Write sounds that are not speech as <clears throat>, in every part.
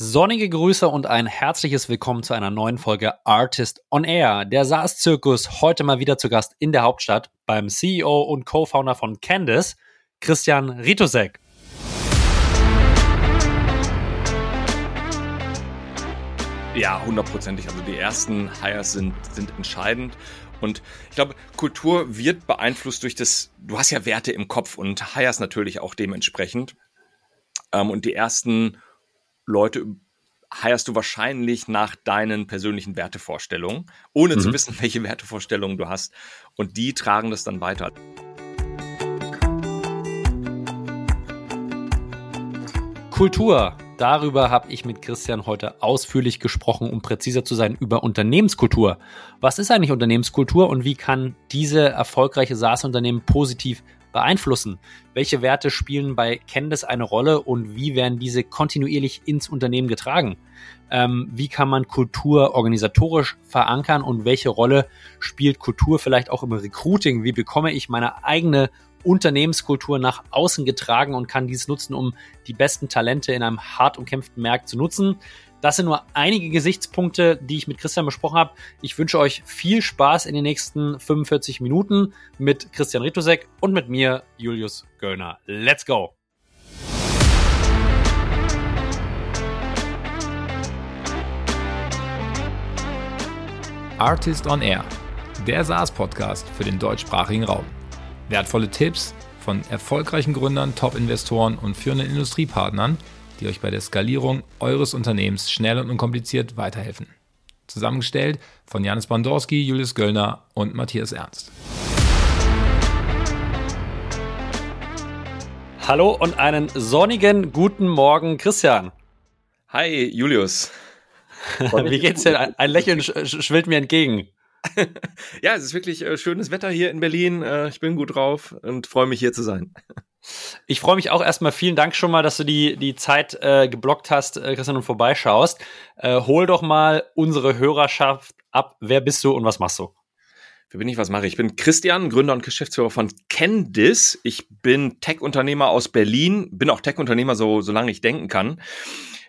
Sonnige Grüße und ein herzliches Willkommen zu einer neuen Folge Artist on Air. Der SaaS-Zirkus heute mal wieder zu Gast in der Hauptstadt beim CEO und Co-Founder von Candice, Christian Ritosek. Ja, hundertprozentig. Also die ersten Hires sind, sind entscheidend. Und ich glaube, Kultur wird beeinflusst durch das, du hast ja Werte im Kopf und Hires natürlich auch dementsprechend. Ähm, und die ersten Leute heierst du wahrscheinlich nach deinen persönlichen Wertevorstellungen, ohne mhm. zu wissen, <laughs> welche Wertevorstellungen du hast. Und die tragen das dann weiter. Kultur. Darüber habe ich mit Christian heute ausführlich gesprochen, um präziser zu sein, über Unternehmenskultur. Was ist eigentlich Unternehmenskultur und wie kann diese erfolgreiche SaaS-Unternehmen positiv beeinflussen? Welche Werte spielen bei Candice eine Rolle und wie werden diese kontinuierlich ins Unternehmen getragen? Ähm, wie kann man Kultur organisatorisch verankern und welche Rolle spielt Kultur vielleicht auch im Recruiting? Wie bekomme ich meine eigene Unternehmenskultur nach außen getragen und kann dies nutzen, um die besten Talente in einem hart umkämpften Markt zu nutzen? Das sind nur einige Gesichtspunkte, die ich mit Christian besprochen habe. Ich wünsche euch viel Spaß in den nächsten 45 Minuten mit Christian Ritusek und mit mir, Julius Göllner. Let's go! Artist on Air, der SaaS-Podcast für den deutschsprachigen Raum. Wertvolle Tipps von erfolgreichen Gründern, Top-Investoren und führenden Industriepartnern – die euch bei der Skalierung eures Unternehmens schnell und unkompliziert weiterhelfen. Zusammengestellt von Janis Bandorski, Julius Göllner und Matthias Ernst. Hallo und einen sonnigen guten Morgen, Christian. Hi, Julius. <laughs> Wie geht's dir? Ein Lächeln schwillt mir entgegen. <laughs> ja, es ist wirklich äh, schönes Wetter hier in Berlin. Äh, ich bin gut drauf und freue mich hier zu sein. Ich freue mich auch erstmal. Vielen Dank schon mal, dass du die, die Zeit äh, geblockt hast, äh, Christian, und vorbeischaust. Äh, hol doch mal unsere Hörerschaft ab. Wer bist du und was machst du? Wer bin ich, was mache ich? Ich bin Christian, Gründer und Geschäftsführer von Candice. Ich bin Tech-Unternehmer aus Berlin, bin auch Tech-Unternehmer, so, solange ich denken kann.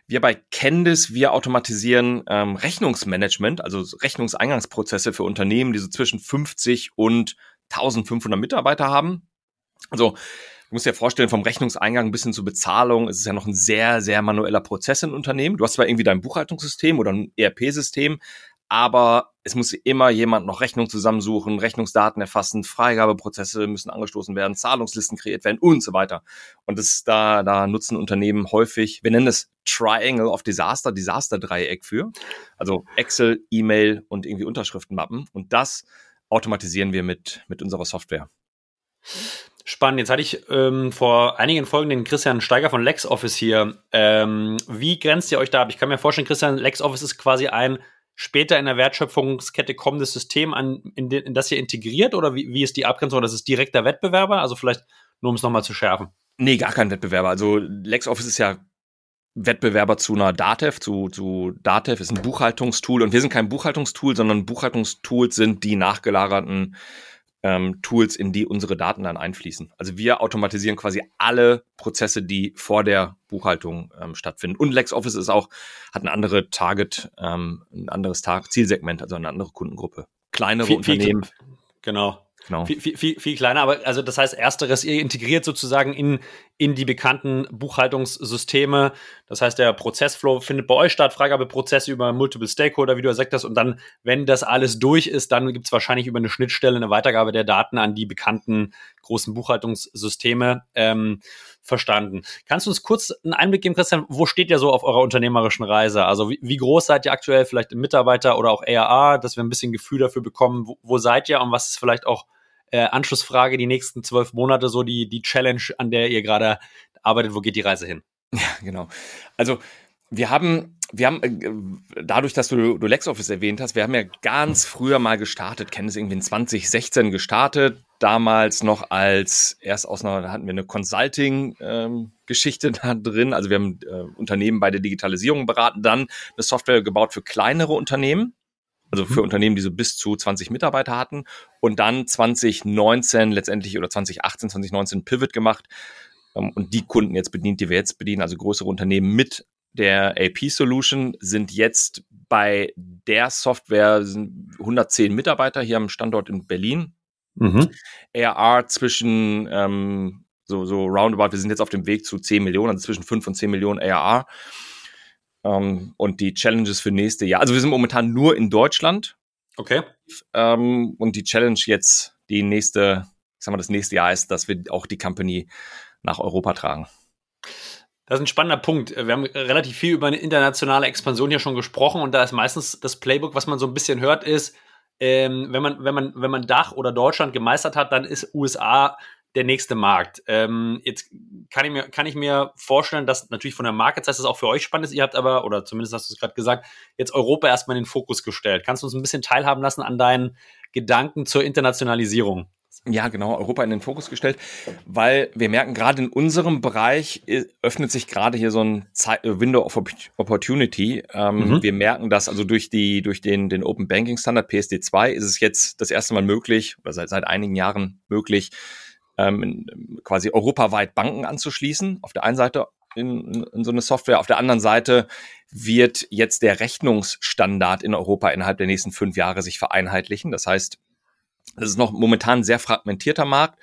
Wir bei Candice, wir automatisieren ähm, Rechnungsmanagement, also Rechnungseingangsprozesse für Unternehmen, die so zwischen 50 und 1500 Mitarbeiter haben. Also Du musst dir vorstellen, vom Rechnungseingang bis hin zur Bezahlung ist es ja noch ein sehr, sehr manueller Prozess in Unternehmen. Du hast zwar irgendwie dein Buchhaltungssystem oder ein ERP-System, aber es muss immer jemand noch Rechnung zusammensuchen, Rechnungsdaten erfassen, Freigabeprozesse müssen angestoßen werden, Zahlungslisten kreiert werden und so weiter. Und das da, da nutzen Unternehmen häufig, wir nennen es Triangle of Disaster, Disaster-Dreieck für. Also Excel, E-Mail und irgendwie Unterschriftenmappen. Und das automatisieren wir mit, mit unserer Software. Spannend. Jetzt hatte ich ähm, vor einigen Folgen den Christian Steiger von LexOffice hier. Ähm, wie grenzt ihr euch da ab? Ich kann mir vorstellen, Christian, LexOffice ist quasi ein später in der Wertschöpfungskette kommendes System, an, in, de, in das ihr integriert oder wie, wie ist die Abgrenzung? Das ist direkter Wettbewerber? Also vielleicht nur um es nochmal zu schärfen. Nee, gar kein Wettbewerber. Also LexOffice ist ja Wettbewerber zu einer Datev, zu, zu Datev ist ein Buchhaltungstool und wir sind kein Buchhaltungstool, sondern Buchhaltungstools sind die nachgelagerten ähm, Tools, in die unsere Daten dann einfließen. Also wir automatisieren quasi alle Prozesse, die vor der Buchhaltung ähm, stattfinden. Und LexOffice ist auch, hat eine andere Target, ähm, ein anderes Tag Zielsegment, also eine andere Kundengruppe. Kleinere viel, Unternehmen. Viel, genau. Genau. Viel, viel, viel, viel kleiner, aber also das heißt, ersteres, ihr integriert sozusagen in, in die bekannten Buchhaltungssysteme. Das heißt, der Prozessflow findet bei euch statt, Freigabeprozesse über Multiple Stakeholder, wie du gesagt hast, und dann, wenn das alles durch ist, dann gibt es wahrscheinlich über eine Schnittstelle eine Weitergabe der Daten an die bekannten großen Buchhaltungssysteme. Ähm, verstanden. Kannst du uns kurz einen Einblick geben, Christian, wo steht ihr so auf eurer unternehmerischen Reise? Also wie, wie groß seid ihr aktuell, vielleicht im Mitarbeiter oder auch ARA, dass wir ein bisschen Gefühl dafür bekommen, wo, wo seid ihr und was ist vielleicht auch äh, Anschlussfrage, die nächsten zwölf Monate, so die, die Challenge, an der ihr gerade arbeitet, wo geht die Reise hin? Ja, genau. Also wir haben, wir haben, äh, dadurch, dass du, du LexOffice erwähnt hast, wir haben ja ganz früher mal gestartet, kennen es irgendwie in 2016 gestartet, damals noch als, erst aus einer, da hatten wir eine Consulting-Geschichte ähm, da drin, also wir haben äh, Unternehmen bei der Digitalisierung beraten, dann eine Software gebaut für kleinere Unternehmen, also für mhm. Unternehmen, die so bis zu 20 Mitarbeiter hatten. Und dann 2019 letztendlich oder 2018, 2019 Pivot gemacht. Ähm, und die Kunden jetzt bedient, die wir jetzt bedienen, also größere Unternehmen mit der AP-Solution sind jetzt bei der Software 110 Mitarbeiter hier am Standort in Berlin. Mhm. ARR zwischen ähm, so, so roundabout, wir sind jetzt auf dem Weg zu 10 Millionen, also zwischen 5 und 10 Millionen ARR. Ähm, und die Challenges für nächste Jahr. Also wir sind momentan nur in Deutschland. Okay. Ähm, und die Challenge jetzt, die nächste, ich sag mal, das nächste Jahr ist, dass wir auch die Company nach Europa tragen. Das ist ein spannender Punkt. Wir haben relativ viel über eine internationale Expansion hier schon gesprochen und da ist meistens das Playbook, was man so ein bisschen hört, ist, ähm, wenn man, wenn man, wenn man Dach oder Deutschland gemeistert hat, dann ist USA der nächste Markt. Ähm, jetzt kann ich, mir, kann ich mir vorstellen, dass natürlich von der Market Size das auch für euch spannend ist. Ihr habt aber, oder zumindest hast du es gerade gesagt, jetzt Europa erstmal in den Fokus gestellt. Kannst du uns ein bisschen teilhaben lassen an deinen Gedanken zur Internationalisierung? Ja, genau, Europa in den Fokus gestellt, weil wir merken, gerade in unserem Bereich äh, öffnet sich gerade hier so ein äh, Window of Opportunity. Ähm, mhm. Wir merken das also durch die, durch den, den Open Banking Standard PSD2 ist es jetzt das erste Mal möglich, oder seit, seit einigen Jahren möglich, ähm, quasi europaweit Banken anzuschließen. Auf der einen Seite in, in so eine Software, auf der anderen Seite wird jetzt der Rechnungsstandard in Europa innerhalb der nächsten fünf Jahre sich vereinheitlichen. Das heißt, das ist noch momentan ein sehr fragmentierter Markt,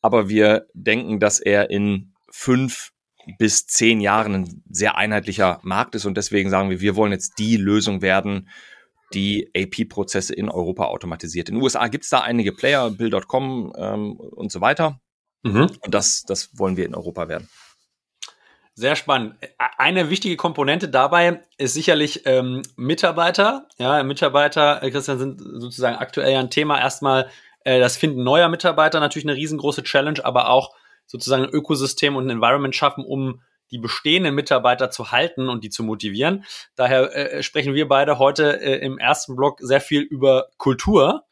aber wir denken, dass er in fünf bis zehn Jahren ein sehr einheitlicher Markt ist und deswegen sagen wir, wir wollen jetzt die Lösung werden, die AP-Prozesse in Europa automatisiert. In den USA gibt es da einige Player, Bill.com ähm, und so weiter. Mhm. Und das, das wollen wir in Europa werden. Sehr spannend. Eine wichtige Komponente dabei ist sicherlich ähm, Mitarbeiter. Ja, Mitarbeiter, äh, Christian, sind sozusagen aktuell ja ein Thema. Erstmal äh, das Finden neuer Mitarbeiter, natürlich eine riesengroße Challenge, aber auch sozusagen ein Ökosystem und ein Environment schaffen, um die bestehenden Mitarbeiter zu halten und die zu motivieren. Daher äh, sprechen wir beide heute äh, im ersten Blog sehr viel über Kultur.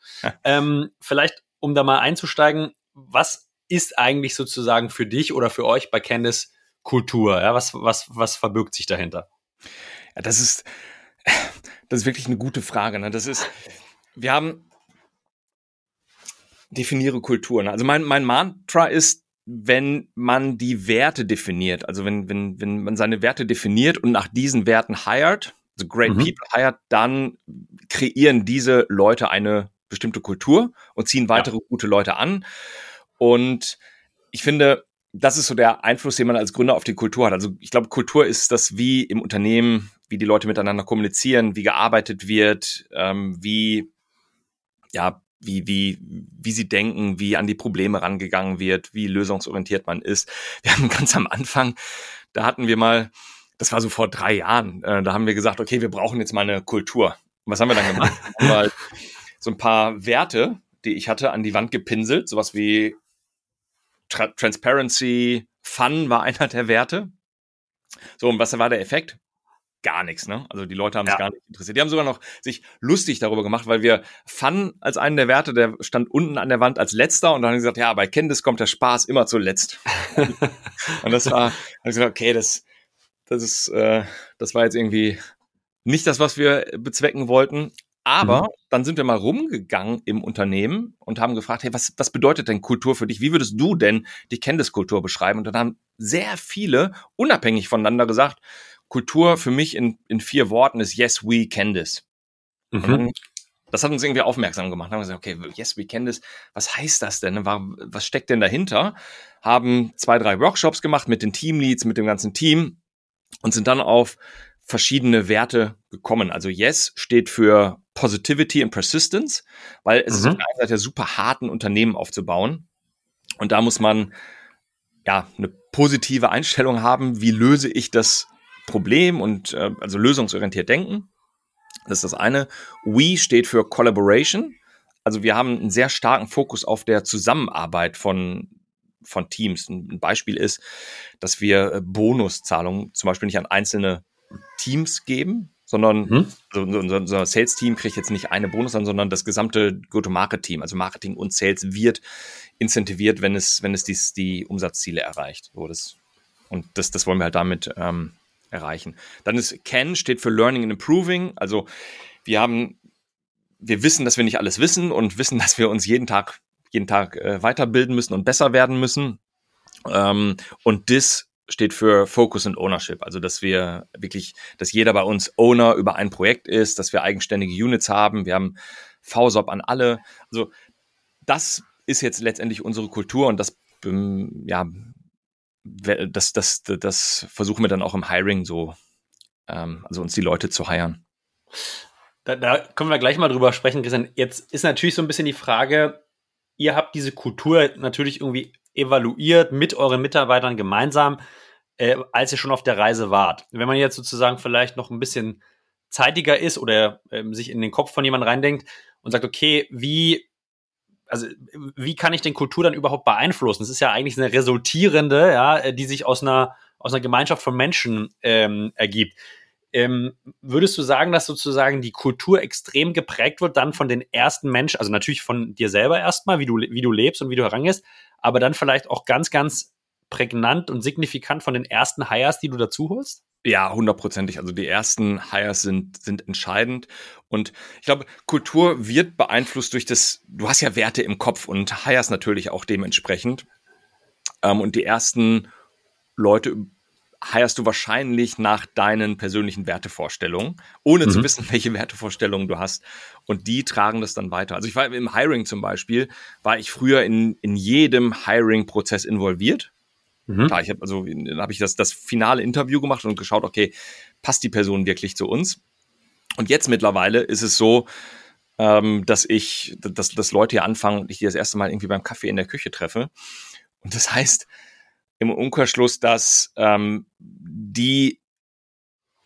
ähm, vielleicht, um da mal einzusteigen, was ist eigentlich sozusagen für dich oder für euch bei Candice Kultur? Ja, was, was, was verbirgt sich dahinter? Ja, das ist, das ist wirklich eine gute Frage. Ne? Das ist, wir haben definiere Kultur. Ne? Also mein, mein Mantra ist, wenn man die Werte definiert, also wenn, wenn, wenn man seine Werte definiert und nach diesen Werten hired, also great mhm. people hired, dann kreieren diese Leute eine bestimmte Kultur und ziehen weitere ja. gute Leute an. Und ich finde, das ist so der Einfluss, den man als Gründer auf die Kultur hat. Also ich glaube, Kultur ist das, wie im Unternehmen, wie die Leute miteinander kommunizieren, wie gearbeitet wird, ähm, wie ja, wie, wie, wie sie denken, wie an die Probleme rangegangen wird, wie lösungsorientiert man ist. Wir haben <laughs> ganz am Anfang, da hatten wir mal, das war so vor drei Jahren, äh, da haben wir gesagt, okay, wir brauchen jetzt mal eine Kultur. Und was haben wir dann gemacht? <laughs> wir halt so ein paar Werte, die ich hatte, an die Wand gepinselt, sowas wie Tra Transparency, Fun war <laughs> einer der Werte. So, und was war der Effekt? Gar nichts, ne? Also die Leute haben ja. es gar nicht interessiert. Die haben sogar noch sich lustig darüber gemacht, weil wir Fun als einen der Werte, der stand unten an der Wand als letzter und dann haben sie gesagt, ja, bei Candice kommt der Spaß immer zuletzt. <laughs> und das war, dann gesagt, okay, das, das ist, äh, das war jetzt irgendwie nicht das, was wir bezwecken wollten. Aber mhm. dann sind wir mal rumgegangen im Unternehmen und haben gefragt, hey, was, was bedeutet denn Kultur für dich? Wie würdest du denn die Candice-Kultur beschreiben? Und dann haben sehr viele unabhängig voneinander gesagt, Kultur für mich in, in vier Worten ist Yes, we Candice. Mhm. das hat uns irgendwie aufmerksam gemacht. Dann haben wir gesagt, okay, Yes, we Candice, was heißt das denn? Was steckt denn dahinter? Haben zwei, drei Workshops gemacht mit den Teamleads, mit dem ganzen Team und sind dann auf verschiedene Werte gekommen. Also Yes steht für Positivity and Persistence, weil es mhm. ist auf der einen Seite super hart, ein Unternehmen aufzubauen. Und da muss man ja eine positive Einstellung haben. Wie löse ich das Problem und äh, also lösungsorientiert denken? Das ist das eine. We steht für Collaboration. Also wir haben einen sehr starken Fokus auf der Zusammenarbeit von von Teams. Ein Beispiel ist, dass wir äh, Bonuszahlungen zum Beispiel nicht an einzelne Teams geben, sondern mhm. also unser, unser Sales-Team kriegt jetzt nicht eine Bonus an, sondern das gesamte Go-to-Market-Team, also Marketing und Sales wird incentiviert, wenn es, wenn es dies, die Umsatzziele erreicht. So, das, und das, das wollen wir halt damit ähm, erreichen. Dann ist CAN steht für Learning and Improving. Also wir haben, wir wissen, dass wir nicht alles wissen und wissen, <laughs> dass wir uns jeden Tag, jeden Tag äh, weiterbilden müssen und besser werden müssen. Ähm, und DIS steht für Focus and Ownership. Also, dass wir wirklich, dass jeder bei uns Owner über ein Projekt ist, dass wir eigenständige Units haben. Wir haben VSOP an alle. Also, das ist jetzt letztendlich unsere Kultur und das, ähm, ja, das, das, das, versuchen wir dann auch im Hiring so, ähm, also uns die Leute zu heiren. Da, da können wir gleich mal drüber sprechen, Christian. Jetzt ist natürlich so ein bisschen die Frage, ihr habt diese Kultur natürlich irgendwie evaluiert mit euren Mitarbeitern gemeinsam, äh, als ihr schon auf der Reise wart. Wenn man jetzt sozusagen vielleicht noch ein bisschen zeitiger ist oder äh, sich in den Kopf von jemandem reindenkt und sagt, okay, wie, also wie kann ich denn Kultur dann überhaupt beeinflussen? Das ist ja eigentlich eine resultierende, ja, die sich aus einer aus einer Gemeinschaft von Menschen ähm, ergibt. Ähm, würdest du sagen, dass sozusagen die Kultur extrem geprägt wird dann von den ersten Menschen, also natürlich von dir selber erstmal, wie du, wie du lebst und wie du herangehst, aber dann vielleicht auch ganz, ganz prägnant und signifikant von den ersten Hires, die du dazu holst? Ja, hundertprozentig. Also die ersten Hires sind, sind entscheidend. Und ich glaube, Kultur wird beeinflusst durch das, du hast ja Werte im Kopf und Hires natürlich auch dementsprechend. Ähm, und die ersten Leute heierst du wahrscheinlich nach deinen persönlichen Wertevorstellungen, ohne mhm. zu wissen, <laughs> welche Wertevorstellungen du hast. Und die tragen das dann weiter. Also ich war im Hiring zum Beispiel, war ich früher in, in jedem Hiring-Prozess involviert. Mhm. Klar, ich habe also habe ich das, das finale Interview gemacht und geschaut, okay, passt die Person wirklich zu uns? Und jetzt mittlerweile ist es so, ähm, dass ich, dass, dass Leute hier anfangen und ich die das erste Mal irgendwie beim Kaffee in der Küche treffe. Und das heißt, im Umkehrschluss, dass ähm, die,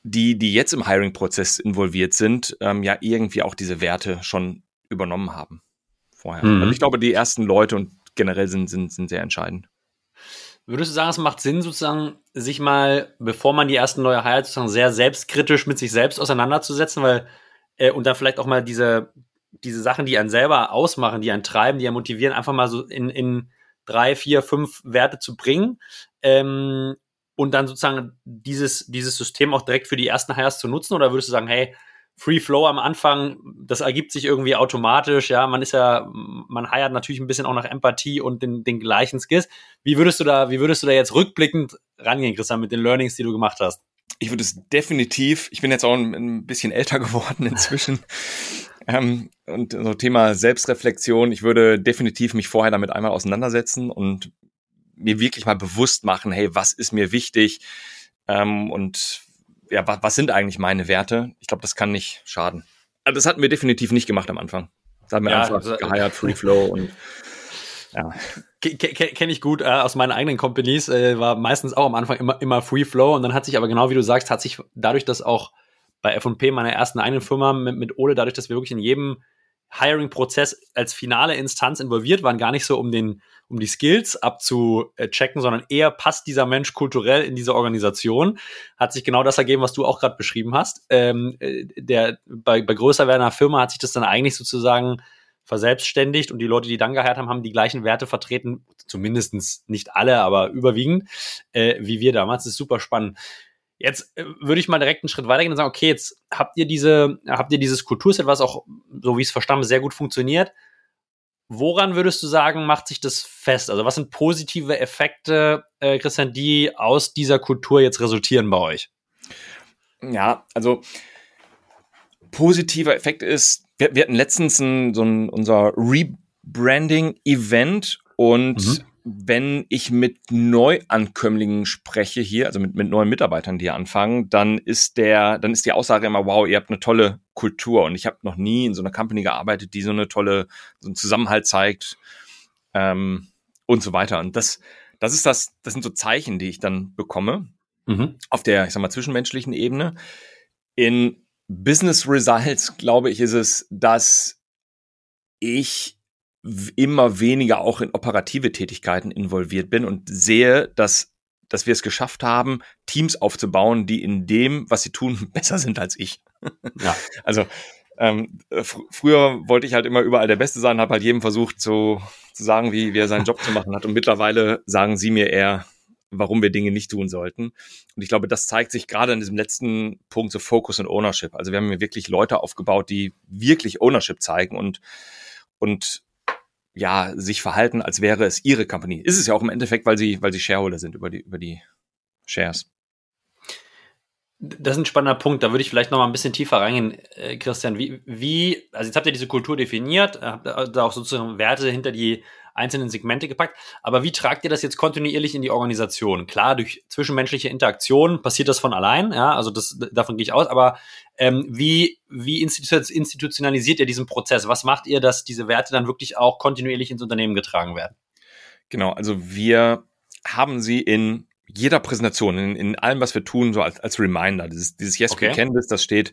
die, die jetzt im Hiring-Prozess involviert sind, ähm, ja irgendwie auch diese Werte schon übernommen haben vorher. Mhm. Also ich glaube, die ersten Leute und generell sind, sind, sind sehr entscheidend. Würdest du sagen, es macht Sinn, sozusagen, sich mal, bevor man die ersten Leute heilt, sozusagen sehr selbstkritisch mit sich selbst auseinanderzusetzen, weil, äh, und dann vielleicht auch mal diese, diese Sachen, die einen selber ausmachen, die einen treiben, die einen motivieren, einfach mal so in, in drei, vier, fünf Werte zu bringen ähm, und dann sozusagen dieses, dieses System auch direkt für die ersten Hires zu nutzen? Oder würdest du sagen, hey, Free Flow am Anfang, das ergibt sich irgendwie automatisch, ja, man ist ja, man heiert natürlich ein bisschen auch nach Empathie und den, den gleichen Skills. Wie würdest du da, wie würdest du da jetzt rückblickend rangehen, Christian, mit den Learnings, die du gemacht hast? Ich würde es definitiv, ich bin jetzt auch ein, ein bisschen älter <laughs> geworden inzwischen, ähm, und so Thema Selbstreflexion, ich würde definitiv mich vorher damit einmal auseinandersetzen und mir wirklich mal bewusst machen, hey, was ist mir wichtig ähm, und ja, was, was sind eigentlich meine Werte? Ich glaube, das kann nicht schaden. Also das hatten wir definitiv nicht gemacht am Anfang. Da haben wir ja, einfach also, geheiert, <laughs> Free Flow und ja. Kenne ich gut äh, aus meinen eigenen Companies, äh, war meistens auch am Anfang immer, immer Free Flow und dann hat sich aber genau wie du sagst, hat sich dadurch, dass auch bei F&P, meiner ersten eigenen Firma mit, mit Ole, dadurch, dass wir wirklich in jedem Hiring-Prozess als finale Instanz involviert waren, gar nicht so um den, um die Skills abzuchecken, sondern eher passt dieser Mensch kulturell in diese Organisation, hat sich genau das ergeben, was du auch gerade beschrieben hast. Ähm, äh, der, bei, bei größer werdender Firma hat sich das dann eigentlich sozusagen verselbstständigt und die Leute, die dann geheiert haben, haben die gleichen Werte vertreten, zumindestens nicht alle, aber überwiegend, äh, wie wir damals. Das ist super spannend. Jetzt äh, würde ich mal direkt einen Schritt weitergehen und sagen, okay, jetzt habt ihr diese, habt ihr dieses Kulturset, was auch, so wie ich es verstanden sehr gut funktioniert. Woran würdest du sagen, macht sich das fest? Also was sind positive Effekte, äh, Christian, die aus dieser Kultur jetzt resultieren bei euch? Ja, also positiver Effekt ist, wir, wir hatten letztens ein, so ein, unser Rebranding-Event und mhm wenn ich mit Neuankömmlingen spreche hier, also mit, mit neuen Mitarbeitern, die hier anfangen, dann ist der, dann ist die Aussage immer, wow, ihr habt eine tolle Kultur. Und ich habe noch nie in so einer Company gearbeitet, die so eine tolle, so einen Zusammenhalt zeigt ähm, und so weiter. Und das, das ist das, das sind so Zeichen, die ich dann bekomme mhm. auf der, ich sag mal, zwischenmenschlichen Ebene. In Business Results, glaube ich, ist es, dass ich immer weniger auch in operative Tätigkeiten involviert bin und sehe, dass dass wir es geschafft haben, Teams aufzubauen, die in dem, was sie tun, <laughs> besser sind als ich. Ja. <laughs> Also ähm, fr früher wollte ich halt immer überall der Beste sein, habe halt jedem versucht zu, zu sagen, wie, wie er seinen Job zu machen hat. Und mittlerweile sagen sie mir eher, warum wir Dinge nicht tun sollten. Und ich glaube, das zeigt sich gerade in diesem letzten Punkt so Focus und Ownership. Also wir haben hier wirklich Leute aufgebaut, die wirklich Ownership zeigen und und ja, sich verhalten, als wäre es ihre Company. Ist es ja auch im Endeffekt, weil sie, weil sie Shareholder sind über die, über die Shares. Das ist ein spannender Punkt. Da würde ich vielleicht noch mal ein bisschen tiefer reingehen, äh, Christian. Wie, wie, also jetzt habt ihr diese Kultur definiert, habt da auch sozusagen Werte hinter die einzelnen Segmente gepackt. Aber wie tragt ihr das jetzt kontinuierlich in die Organisation? Klar, durch zwischenmenschliche Interaktion passiert das von allein, ja, also das, davon gehe ich aus, aber ähm, wie, wie institutionalisiert ihr diesen Prozess? Was macht ihr, dass diese Werte dann wirklich auch kontinuierlich ins Unternehmen getragen werden? Genau, also wir haben sie in jeder Präsentation, in, in allem, was wir tun, so als, als Reminder. Dieses, dieses Yes, okay. we can this, das steht,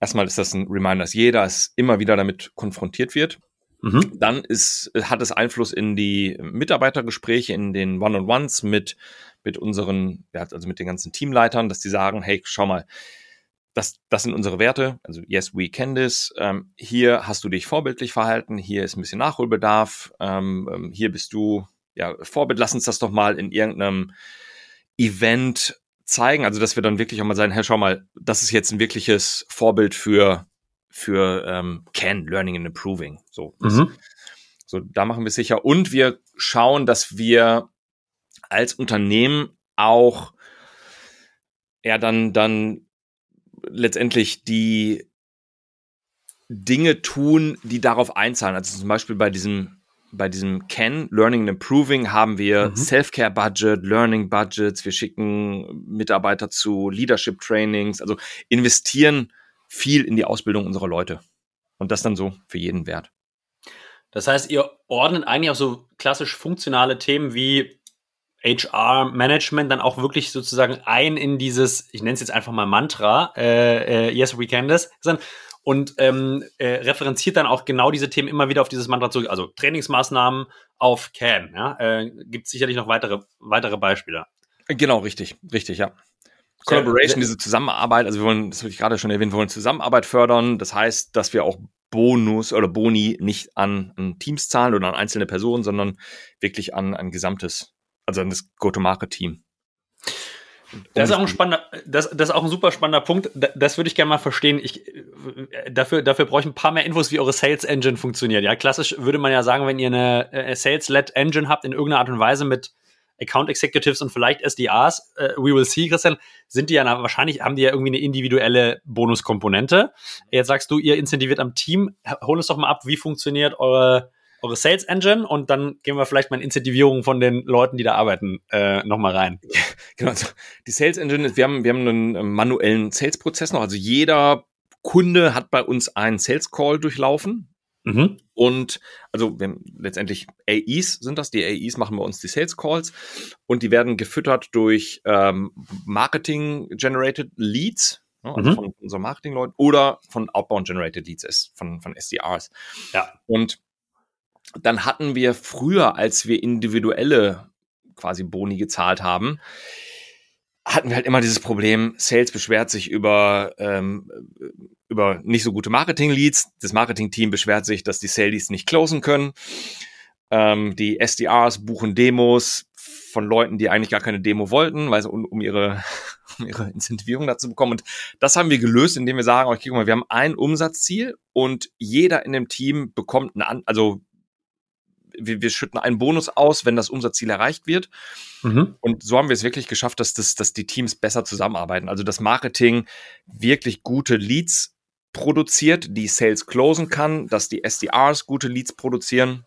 erstmal ist das ein Reminder, dass jeder es immer wieder damit konfrontiert wird. Mhm. Dann ist, hat es Einfluss in die Mitarbeitergespräche, in den One-on-Ones mit, mit unseren, also mit den ganzen Teamleitern, dass die sagen, hey, schau mal, das, das sind unsere Werte, also yes, we can this. Ähm, hier hast du dich vorbildlich verhalten, hier ist ein bisschen Nachholbedarf, ähm, ähm hier bist du ja Vorbild, lass uns das doch mal in irgendeinem Event zeigen, also dass wir dann wirklich auch mal sagen, hey, schau mal, das ist jetzt ein wirkliches Vorbild für für ähm, Can Learning and Improving. So, mhm. so da machen wir sicher und wir schauen, dass wir als Unternehmen auch ja dann dann letztendlich die Dinge tun, die darauf einzahlen. Also zum Beispiel bei diesem bei diesem Can, Learning and Improving, haben wir mhm. Self-Care-Budget, Learning-Budgets, wir schicken Mitarbeiter zu Leadership-Trainings, also investieren viel in die Ausbildung unserer Leute. Und das dann so für jeden Wert. Das heißt, ihr ordnet eigentlich auch so klassisch funktionale Themen wie HR-Management dann auch wirklich sozusagen ein in dieses, ich nenne es jetzt einfach mal Mantra, äh, äh, Yes, we can this, und ähm, äh, referenziert dann auch genau diese Themen immer wieder auf dieses Mantra zurück. Also Trainingsmaßnahmen auf CAN. Ja? Äh, Gibt sicherlich noch weitere, weitere Beispiele. Genau, richtig, richtig, ja. Collaboration, diese Zusammenarbeit, also wir wollen, das habe ich gerade schon erwähnt, wir wollen Zusammenarbeit fördern. Das heißt, dass wir auch Bonus oder Boni nicht an, an Teams zahlen oder an einzelne Personen, sondern wirklich an ein gesamtes, also an das Go-to-Market-Team. Das ist auch ein spannender, das, das ist auch ein super spannender Punkt. Das würde ich gerne mal verstehen. Ich, dafür, dafür brauche ich ein paar mehr Infos, wie eure Sales Engine funktioniert. Ja, klassisch würde man ja sagen, wenn ihr eine äh, Sales-led Engine habt in irgendeiner Art und Weise mit Account Executives und vielleicht SDRs, äh, we will see, Christian, sind die ja na, wahrscheinlich, haben die ja irgendwie eine individuelle Bonuskomponente. Jetzt sagst du, ihr incentiviert am Team. Hol uns doch mal ab, wie funktioniert eure eure Sales Engine und dann gehen wir vielleicht mal in Incentivierung von den Leuten, die da arbeiten, äh, nochmal rein. Genau, also die Sales Engine, wir haben, wir haben einen äh, manuellen Sales-Prozess noch. Also jeder Kunde hat bei uns einen Sales Call durchlaufen. Mhm. Und also wir letztendlich AEs sind das. Die AEs machen bei uns die Sales Calls und die werden gefüttert durch ähm, Marketing-generated Leads, ne, also mhm. von unseren Marketing-Leuten oder von Outbound-generated Leads, von, von SDRs. Ja. Und dann hatten wir früher, als wir individuelle quasi Boni gezahlt haben, hatten wir halt immer dieses Problem, Sales beschwert sich über, ähm, über nicht so gute Marketing-Leads. Das Marketing-Team beschwert sich, dass die Sales nicht closen können. Ähm, die SDRs buchen Demos von Leuten, die eigentlich gar keine Demo wollten, weil sie um, um ihre, <laughs> um ihre Incentivierung dazu bekommen. Und das haben wir gelöst, indem wir sagen, okay, guck mal, wir haben ein Umsatzziel und jeder in dem Team bekommt eine, also wir, wir schütten einen Bonus aus, wenn das Umsatzziel erreicht wird. Mhm. Und so haben wir es wirklich geschafft, dass, das, dass die Teams besser zusammenarbeiten. Also das Marketing wirklich gute Leads produziert, die Sales closen kann, dass die SDRs gute Leads produzieren.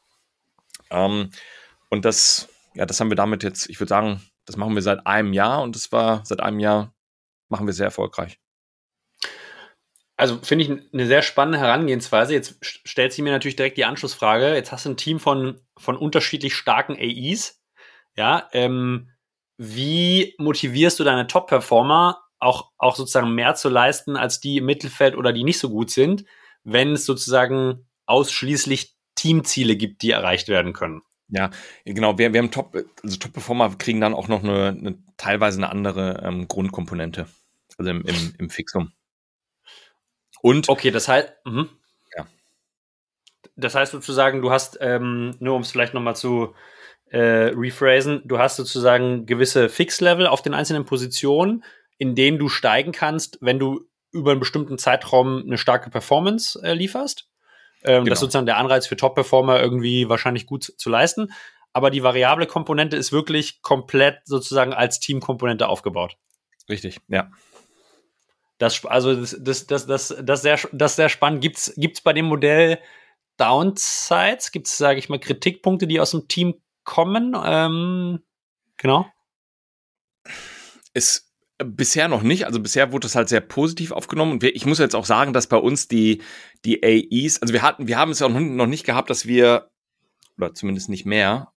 Ähm, und das, ja, das haben wir damit jetzt, ich würde sagen, das machen wir seit einem Jahr und das war seit einem Jahr machen wir sehr erfolgreich. Also finde ich eine sehr spannende Herangehensweise. Jetzt stellt sich mir natürlich direkt die Anschlussfrage. Jetzt hast du ein Team von, von unterschiedlich starken AIs. Ja, ähm, wie motivierst du deine Top-Performer auch, auch sozusagen mehr zu leisten als die im Mittelfeld oder die nicht so gut sind, wenn es sozusagen ausschließlich Teamziele gibt, die erreicht werden können? Ja, genau. Wir, wir haben Top, also Top-Performer kriegen dann auch noch eine, eine teilweise eine andere ähm, Grundkomponente. Also im, im, im Fixum. Und okay, das heißt, mh. ja. das heißt sozusagen, du hast, ähm, nur um es vielleicht nochmal zu äh, rephrasen, du hast sozusagen gewisse Fixlevel auf den einzelnen Positionen, in denen du steigen kannst, wenn du über einen bestimmten Zeitraum eine starke Performance äh, lieferst. Ähm, genau. Das ist sozusagen der Anreiz für Top-Performer irgendwie wahrscheinlich gut zu leisten. aber die variable Komponente ist wirklich komplett sozusagen als Teamkomponente aufgebaut. Richtig, ja. Das, also das, das, das, das, das, sehr, das sehr spannend. Gibt es bei dem Modell Downsides? Gibt es, sage ich mal, Kritikpunkte, die aus dem Team kommen? Ähm, genau. Ist bisher noch nicht. Also bisher wurde es halt sehr positiv aufgenommen. Und wir, ich muss jetzt auch sagen, dass bei uns die, die AEs, also wir hatten, wir haben es ja noch nicht gehabt, dass wir, oder zumindest nicht mehr,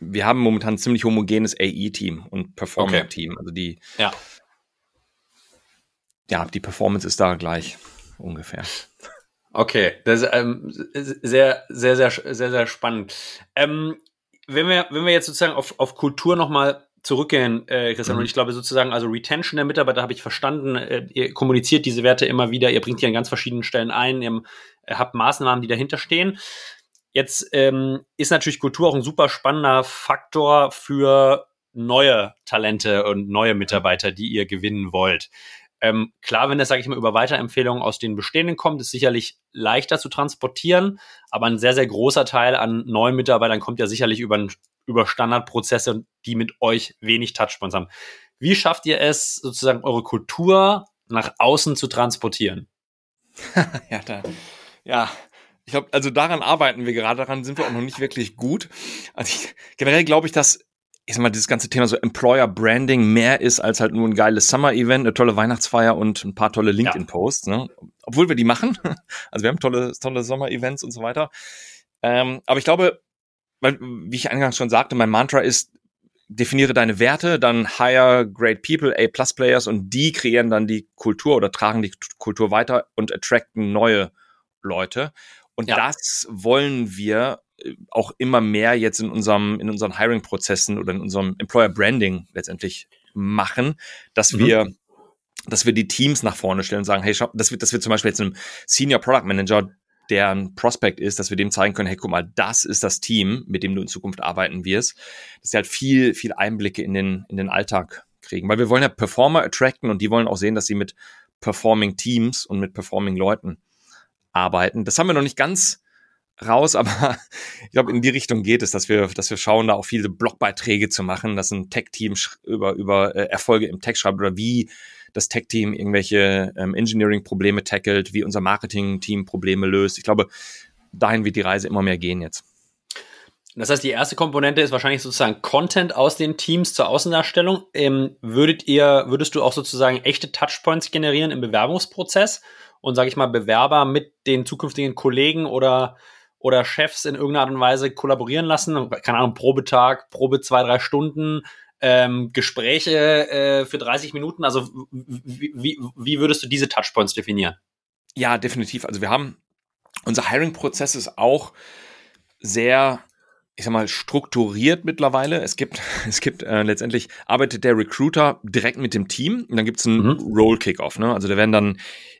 wir haben momentan ein ziemlich homogenes AE-Team und Performance-Team. Okay. Also die, ja. Ja, die Performance ist da gleich ungefähr. Okay, das ist ähm, sehr, sehr, sehr, sehr, sehr spannend. Ähm, wenn wir, wenn wir jetzt sozusagen auf, auf Kultur nochmal zurückgehen, äh, Christian, mhm. und ich glaube sozusagen, also Retention der Mitarbeiter habe ich verstanden. Äh, ihr kommuniziert diese Werte immer wieder, ihr bringt die an ganz verschiedenen Stellen ein, ihr äh, habt Maßnahmen, die dahinter stehen. Jetzt ähm, ist natürlich Kultur auch ein super spannender Faktor für neue Talente und neue Mitarbeiter, die ihr gewinnen wollt. Ähm, klar, wenn das, sage ich mal, über Weiterempfehlungen aus den bestehenden kommt, ist sicherlich leichter zu transportieren, aber ein sehr, sehr großer Teil an neuen Mitarbeitern kommt ja sicherlich über, über Standardprozesse, die mit euch wenig Touchpoints haben. Wie schafft ihr es, sozusagen eure Kultur nach außen zu transportieren? <laughs> ja, da, ja, ich glaube, also daran arbeiten wir gerade, daran sind wir auch noch nicht wirklich gut. Also ich, generell glaube ich, dass ich sag mal, dieses ganze Thema so Employer Branding mehr ist als halt nur ein geiles Summer-Event, eine tolle Weihnachtsfeier und ein paar tolle LinkedIn-Posts. Ne? Obwohl wir die machen. <laughs> Also wir haben tolle, tolle Sommer-Events und so weiter. Ähm, aber ich glaube, weil, wie ich eingangs schon sagte, mein Mantra ist, definiere deine Werte, dann hire great people, A-Plus Players und die kreieren dann die Kultur oder tragen die Kultur weiter und attracten neue Leute. Und ja. das wollen wir auch immer mehr jetzt in unserem, in unseren Hiring-Prozessen oder in unserem Employer Branding letztendlich machen, dass mhm. wir dass wir die Teams nach vorne stellen und sagen, hey, schau, dass wir, dass wir zum Beispiel jetzt einem Senior Product Manager, der ein Prospect ist, dass wir dem zeigen können, hey, guck mal, das ist das Team, mit dem du in Zukunft arbeiten wirst, dass sie halt viel, viel Einblicke in den, in den Alltag kriegen. Weil wir wollen ja Performer attracten und die wollen auch sehen, dass sie mit performing Teams und mit performing Leuten arbeiten. Das haben wir noch nicht ganz raus, <laughs> aber ich glaube, in die Richtung geht es, dass wir, dass wir schauen, da auch viele Blogbeiträge zu machen, dass ein Tech-Team über, über äh, Erfolge im Tech schreibt oder wie das Tech-Team irgendwelche ähm, Engineering-Probleme tackelt, wie unser Marketing-Team Probleme löst. Ich glaube, dahin wird die Reise immer mehr gehen jetzt. Das heißt, die erste Komponente ist wahrscheinlich sozusagen Content aus den Teams zur Außendarstellung. Ähm, würdet ihr, würdest du auch sozusagen echte Touchpoints generieren im Bewerbungsprozess und sage ich mal Bewerber mit den zukünftigen Kollegen oder oder Chefs in irgendeiner Art und Weise kollaborieren lassen. Keine Ahnung, Probetag, Probe zwei, drei Stunden, ähm, Gespräche äh, für 30 Minuten. Also wie, wie, würdest du diese Touchpoints definieren? Ja, definitiv. Also wir haben, unser Hiring-Prozess ist auch sehr ich sag mal, strukturiert mittlerweile. Es gibt, <laughs> es gibt äh, letztendlich arbeitet der Recruiter direkt mit dem Team und dann gibt's einen mhm. Role Kickoff. Ne? Also da werden dann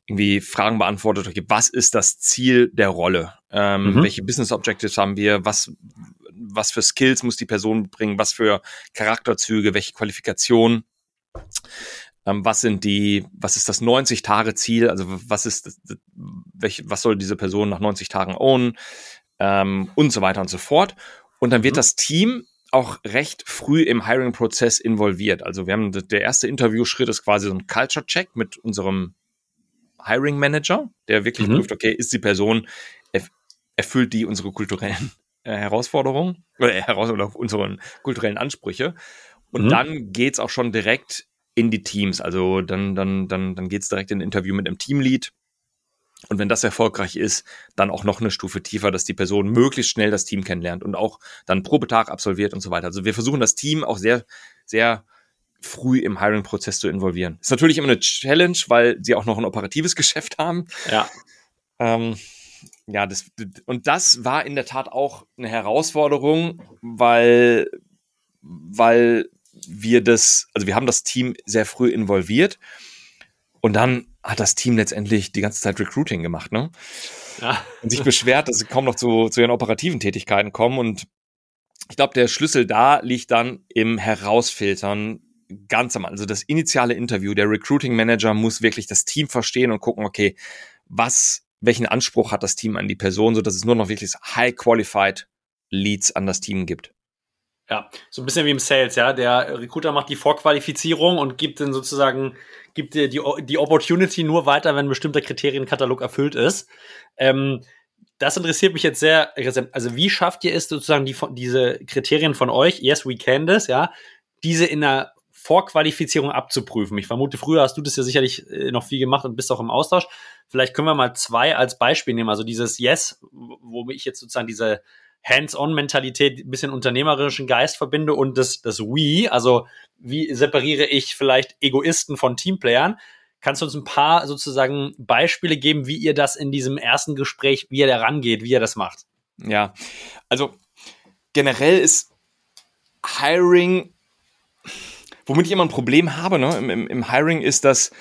irgendwie Fragen beantwortet. Okay, was ist das Ziel der Rolle? Ähm, mhm. Welche Business Objectives haben wir? Was was für Skills muss die Person bringen? Was für Charakterzüge? Welche Qualifikation? Ähm, was sind die? Was ist das 90 Tage Ziel? Also was ist das, welche, was soll diese Person nach 90 Tagen ownen? Ähm, und so weiter und so fort. Und dann wird mhm. das Team auch recht früh im Hiring-Prozess involviert. Also wir haben der erste Interviewschritt ist quasi so ein Culture-Check mit unserem Hiring-Manager, der wirklich mhm. prüft, okay, ist die Person, erfüllt die unsere kulturellen äh, Herausforderungen oder, äh, heraus oder unsere kulturellen Ansprüche. Und mhm. dann geht's auch schon direkt in die Teams. Also dann, dann, dann, dann geht's direkt in ein Interview mit einem Teamlead und wenn das erfolgreich ist, dann auch noch eine Stufe tiefer, dass die Person möglichst schnell das Team kennenlernt und auch dann Probetag absolviert und so weiter. Also wir versuchen das Team auch sehr, sehr früh im Hiring-Prozess zu involvieren. Ist natürlich immer eine Challenge, weil sie auch noch ein operatives <laughs> Geschäft haben. Ja. Ähm, ja, das, und das war in der Tat auch eine Herausforderung, weil, weil wir das, also wir haben das Team sehr früh involviert und dann hat das Team letztendlich die ganze Zeit Recruiting gemacht, ne? Ja. Und sich beschwert, dass sie kaum noch zu, zu ihren operativen Tätigkeiten kommen. Und ich glaube, der Schlüssel da liegt dann im Herausfiltern ganz am Also das initiale Interview, der Recruiting Manager muss wirklich das Team verstehen und gucken, okay, was, welchen Anspruch hat das Team an die Person, so dass es nur noch wirklich high qualified Leads an das Team gibt. Ja, so ein bisschen wie im Sales, ja. Der Recruiter macht die Vorqualifizierung und gibt dann sozusagen, gibt dir die, die Opportunity nur weiter, wenn ein bestimmter Kriterienkatalog erfüllt ist. Ähm, das interessiert mich jetzt sehr. Also, wie schafft ihr es sozusagen, die, diese Kriterien von euch, yes, we can this, ja, diese in der Vorqualifizierung abzuprüfen? Ich vermute, früher hast du das ja sicherlich äh, noch viel gemacht und bist auch im Austausch. Vielleicht können wir mal zwei als Beispiel nehmen. Also dieses Yes, wo ich jetzt sozusagen diese Hands-on-Mentalität, ein bisschen unternehmerischen Geist verbinde und das, das We, also wie separiere ich vielleicht Egoisten von Teamplayern? Kannst du uns ein paar sozusagen Beispiele geben, wie ihr das in diesem ersten Gespräch, wie ihr da rangeht, wie ihr das macht? Ja, also generell ist Hiring, womit ich immer ein Problem habe, ne, im, im Hiring ist, dass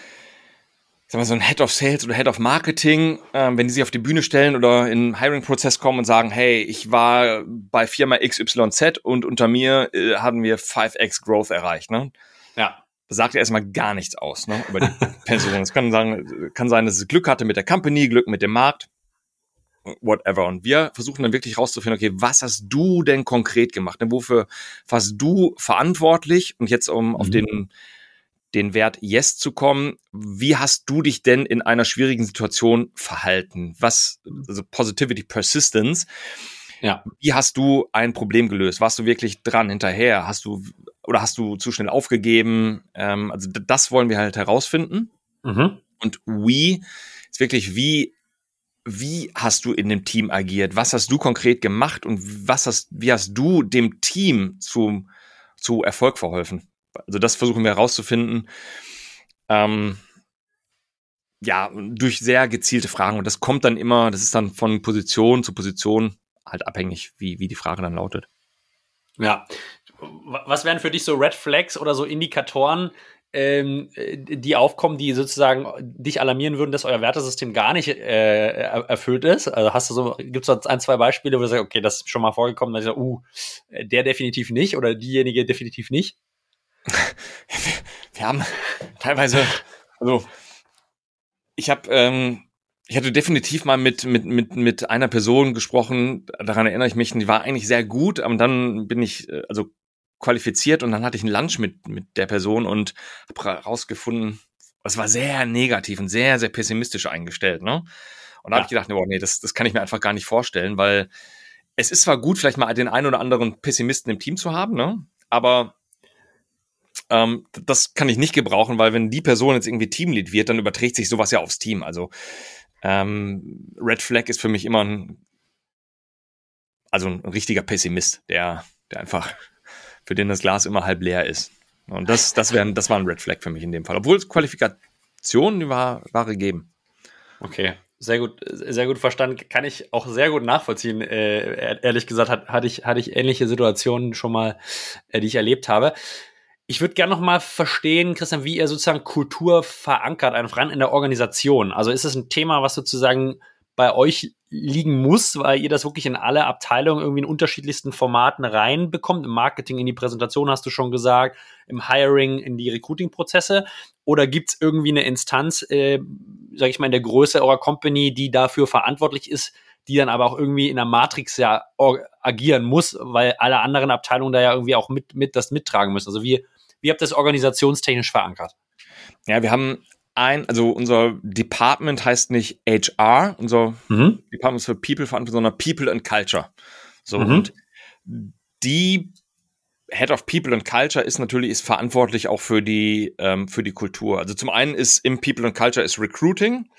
sagen wir, so ein Head of Sales oder Head of Marketing, ähm, wenn die sich auf die Bühne stellen oder in den Hiring-Prozess kommen und sagen, hey, ich war bei Firma XYZ und unter mir äh, haben wir 5x Growth erreicht. Ne? Ja. Sagt ja erstmal gar nichts aus ne, über die <laughs> Person. Es kann, sagen, kann sein, dass es Glück hatte mit der Company, Glück mit dem Markt, whatever. Und wir versuchen dann wirklich rauszufinden, okay, was hast du denn konkret gemacht? Ne? Wofür warst du verantwortlich? Und jetzt um mhm. auf den den Wert Yes zu kommen. Wie hast du dich denn in einer schwierigen Situation verhalten? Was, also Positivity Persistence. Ja. Wie hast du ein Problem gelöst? Warst du wirklich dran hinterher? Hast du oder hast du zu schnell aufgegeben? Ähm, also das wollen wir halt herausfinden. Mhm. Und we ist wirklich wie wie hast du in dem Team agiert? Was hast du konkret gemacht und was hast wie hast du dem Team zu zu Erfolg verholfen? Also das versuchen wir herauszufinden. Ähm, ja, durch sehr gezielte Fragen. Und das kommt dann immer, das ist dann von Position zu Position halt abhängig, wie, wie die Frage dann lautet. Ja. Was wären für dich so Red Flags oder so Indikatoren, ähm, die aufkommen, die sozusagen dich alarmieren würden, dass euer Wertesystem gar nicht äh, erfüllt ist? Also hast du so, gibt es ein, zwei Beispiele, wo du sagst, okay, das ist schon mal vorgekommen, dass ich sage, uh, der definitiv nicht oder diejenige definitiv nicht? <laughs> wir haben teilweise, also ich habe, ähm, ich hatte definitiv mal mit mit mit mit einer Person gesprochen. Daran erinnere ich mich. Die war eigentlich sehr gut, aber dann bin ich äh, also qualifiziert und dann hatte ich einen Lunch mit mit der Person und habe herausgefunden, es war sehr negativ und sehr sehr pessimistisch eingestellt. Ne? Und da ja. habe ich gedacht, oh, nee, das das kann ich mir einfach gar nicht vorstellen, weil es ist zwar gut, vielleicht mal den einen oder anderen Pessimisten im Team zu haben, ne? Aber ähm, das kann ich nicht gebrauchen, weil wenn die Person jetzt irgendwie Teamlead wird, dann überträgt sich sowas ja aufs Team. Also ähm, Red Flag ist für mich immer ein, also ein richtiger Pessimist, der, der einfach, für den das Glas immer halb leer ist. Und das, das, wär, das war ein Red Flag für mich in dem Fall. Obwohl es Qualifikationen war, war gegeben. Okay, sehr gut, sehr gut verstanden. Kann ich auch sehr gut nachvollziehen. Äh, ehrlich gesagt, hat, hatte, ich, hatte ich ähnliche Situationen schon mal, äh, die ich erlebt habe. Ich würde gerne noch mal verstehen, Christian, wie ihr sozusagen Kultur verankert, einfach rein in der Organisation. Also ist es ein Thema, was sozusagen bei euch liegen muss, weil ihr das wirklich in alle Abteilungen irgendwie in unterschiedlichsten Formaten reinbekommt. Im Marketing, in die Präsentation hast du schon gesagt, im Hiring, in die Recruiting-Prozesse. Oder gibt es irgendwie eine Instanz, äh, sage ich mal, in der Größe eurer Company, die dafür verantwortlich ist, die dann aber auch irgendwie in der Matrix ja agieren muss, weil alle anderen Abteilungen da ja irgendwie auch mit, mit das mittragen müssen. Also wie wie habt ihr das organisationstechnisch verankert? Ja, wir haben ein, also unser Department heißt nicht HR, unser mhm. Department ist für People verantwortlich, sondern People and Culture. So, mhm. und die Head of People and Culture ist natürlich ist verantwortlich auch für die ähm, für die Kultur. Also zum einen ist im People and Culture ist Recruiting,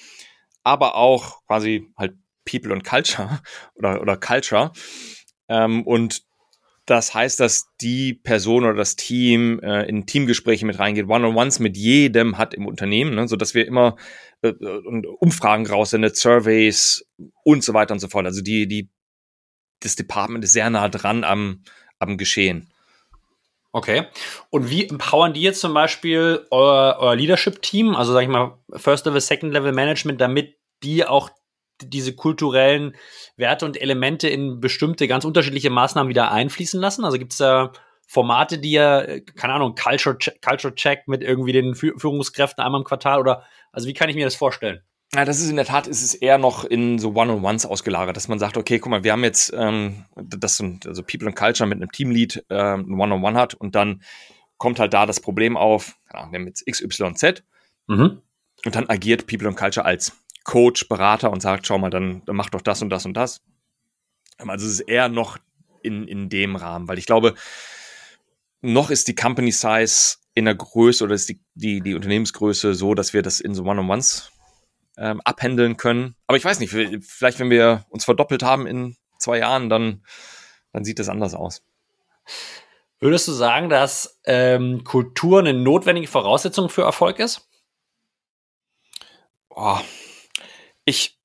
aber auch quasi halt People and Culture <laughs> oder oder Culture. Ähm, und das heißt, dass die Person oder das Team äh, in Teamgespräche mit reingeht, One-on-Ones mit jedem hat im Unternehmen, ne, so dass wir immer äh, äh Umfragen raussendet, Surveys und so weiter und so fort. Also die, die, das Department ist sehr nah dran am, am Geschehen. Okay. Und wie empowern die jetzt zum Beispiel euer, euer Leadership-Team, also sag ich mal First Level, Second Level Management, damit die auch diese kulturellen Werte und Elemente in bestimmte ganz unterschiedliche Maßnahmen wieder einfließen lassen? Also gibt es da Formate, die ja, keine Ahnung, Culture, Check, Culture Check mit irgendwie den Führungskräften einmal im Quartal oder also wie kann ich mir das vorstellen? Ja, das ist in der Tat, ist es eher noch in so One-on-Ones ausgelagert, dass man sagt, okay, guck mal, wir haben jetzt ähm, das sind also People and Culture mit einem Teamlead äh, ein One-on-One hat und dann kommt halt da das Problem auf, ja, wir haben jetzt XYZ mhm. und dann agiert People and Culture als Coach, Berater und sagt, schau mal, dann, dann mach doch das und das und das. Also es ist eher noch in, in dem Rahmen, weil ich glaube, noch ist die Company Size in der Größe oder ist die, die, die Unternehmensgröße so, dass wir das in so One-on-Ones ähm, abhändeln können. Aber ich weiß nicht, vielleicht wenn wir uns verdoppelt haben in zwei Jahren, dann, dann sieht das anders aus. Würdest du sagen, dass ähm, Kultur eine notwendige Voraussetzung für Erfolg ist? Oh, ich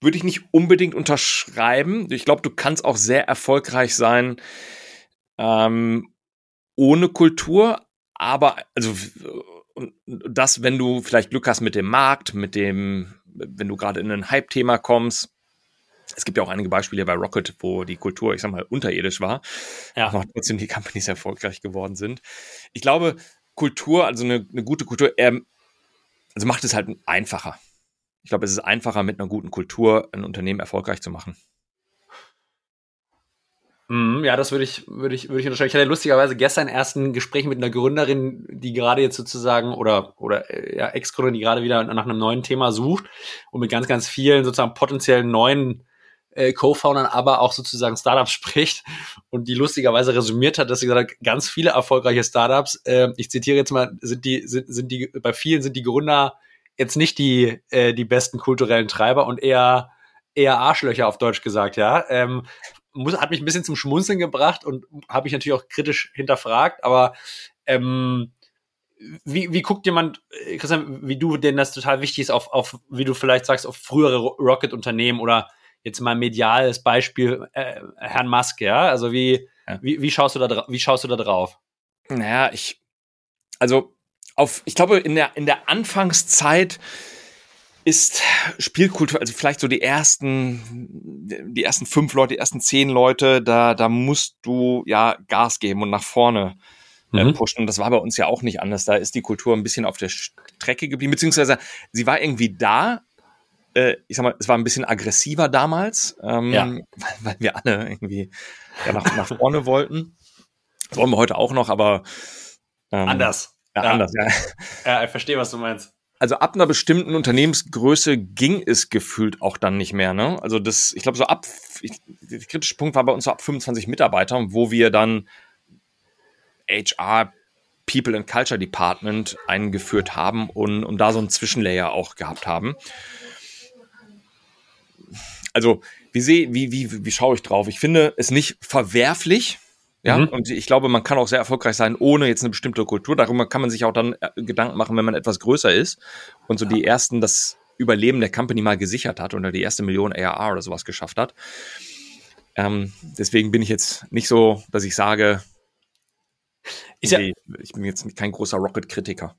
würde ich nicht unbedingt unterschreiben. Ich glaube, du kannst auch sehr erfolgreich sein ähm, ohne Kultur, aber also das, wenn du vielleicht Glück hast mit dem Markt, mit dem, wenn du gerade in ein Hype-Thema kommst. Es gibt ja auch einige Beispiele bei Rocket, wo die Kultur, ich sag mal, unterirdisch war, ja. aber trotzdem die Companies erfolgreich geworden sind. Ich glaube, Kultur, also eine, eine gute Kultur, ähm, also macht es halt einfacher. Ich glaube, es ist einfacher, mit einer guten Kultur ein Unternehmen erfolgreich zu machen. Mm, ja, das würde ich, würde ich, würde ich unterschreiben. Ich hatte lustigerweise gestern erst ein Gespräch mit einer Gründerin, die gerade jetzt sozusagen oder, oder, äh, ja, Ex-Gründerin, die gerade wieder nach einem neuen Thema sucht und mit ganz, ganz vielen sozusagen potenziellen neuen äh, Co-Foundern, aber auch sozusagen Startups <laughs> spricht und die lustigerweise resümiert hat, dass sie gesagt hat, ganz viele erfolgreiche Startups, äh, ich zitiere jetzt mal, sind die, sind, sind die, bei vielen sind die Gründer jetzt nicht die, äh, die besten kulturellen Treiber und eher eher Arschlöcher auf Deutsch gesagt, ja. Ähm, muss, hat mich ein bisschen zum Schmunzeln gebracht und habe ich natürlich auch kritisch hinterfragt, aber ähm, wie, wie guckt jemand, äh, Christian, wie du denn das total wichtig ist, auf, auf wie du vielleicht sagst, auf frühere Rocket-Unternehmen oder jetzt mal mediales Beispiel äh, Herrn Musk, ja? Also wie, ja. wie, wie schaust du da wie schaust du da drauf? Naja, ich, also auf, ich glaube, in der, in der Anfangszeit ist Spielkultur, also vielleicht so die ersten, die ersten fünf Leute, die ersten zehn Leute, da, da musst du ja Gas geben und nach vorne äh, mhm. pushen. Und das war bei uns ja auch nicht anders. Da ist die Kultur ein bisschen auf der Strecke geblieben, beziehungsweise sie war irgendwie da. Äh, ich sag mal, es war ein bisschen aggressiver damals, ähm, ja. weil, weil wir alle irgendwie ja, nach, nach vorne wollten. Das wollen wir heute auch noch, aber ähm, anders. Ja, ja, anders, ja. Ja, ich verstehe, was du meinst also ab einer bestimmten Unternehmensgröße ging es gefühlt auch dann nicht mehr. Ne? Also das, ich glaube, so ab, ich, der kritische Punkt war bei uns so ab 25 Mitarbeitern, wo wir dann HR, People and Culture Department eingeführt haben und, und da so einen Zwischenlayer auch gehabt haben. Also, wie sehe, wie, wie, wie schaue ich drauf? Ich finde es nicht verwerflich, ja, mhm. und ich glaube, man kann auch sehr erfolgreich sein, ohne jetzt eine bestimmte Kultur. Darüber kann man sich auch dann äh, Gedanken machen, wenn man etwas größer ist und so ja. die ersten das Überleben der Company mal gesichert hat oder die erste Million ARR oder sowas geschafft hat. Ähm, deswegen bin ich jetzt nicht so, dass ich sage, ja, ich bin jetzt kein großer Rocket-Kritiker.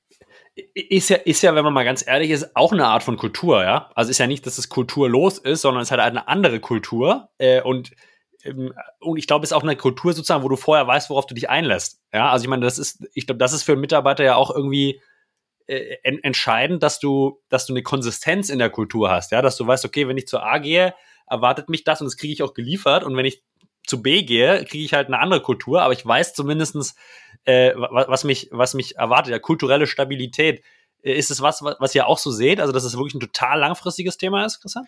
Ist ja, ist ja, wenn man mal ganz ehrlich ist, auch eine Art von Kultur, ja. Also ist ja nicht, dass es kulturlos ist, sondern es hat eine andere Kultur. Äh, und und ich glaube, es ist auch eine Kultur sozusagen, wo du vorher weißt, worauf du dich einlässt. Ja, also ich meine, das ist, ich glaube, das ist für einen Mitarbeiter ja auch irgendwie äh, entscheidend, dass du, dass du eine Konsistenz in der Kultur hast, ja, dass du weißt, okay, wenn ich zur A gehe, erwartet mich das und das kriege ich auch geliefert und wenn ich zu B gehe, kriege ich halt eine andere Kultur, aber ich weiß zumindestens, äh, was mich, was mich erwartet, ja, kulturelle Stabilität. Äh, ist es was, was ihr auch so seht? Also, dass es wirklich ein total langfristiges Thema ist, Christian?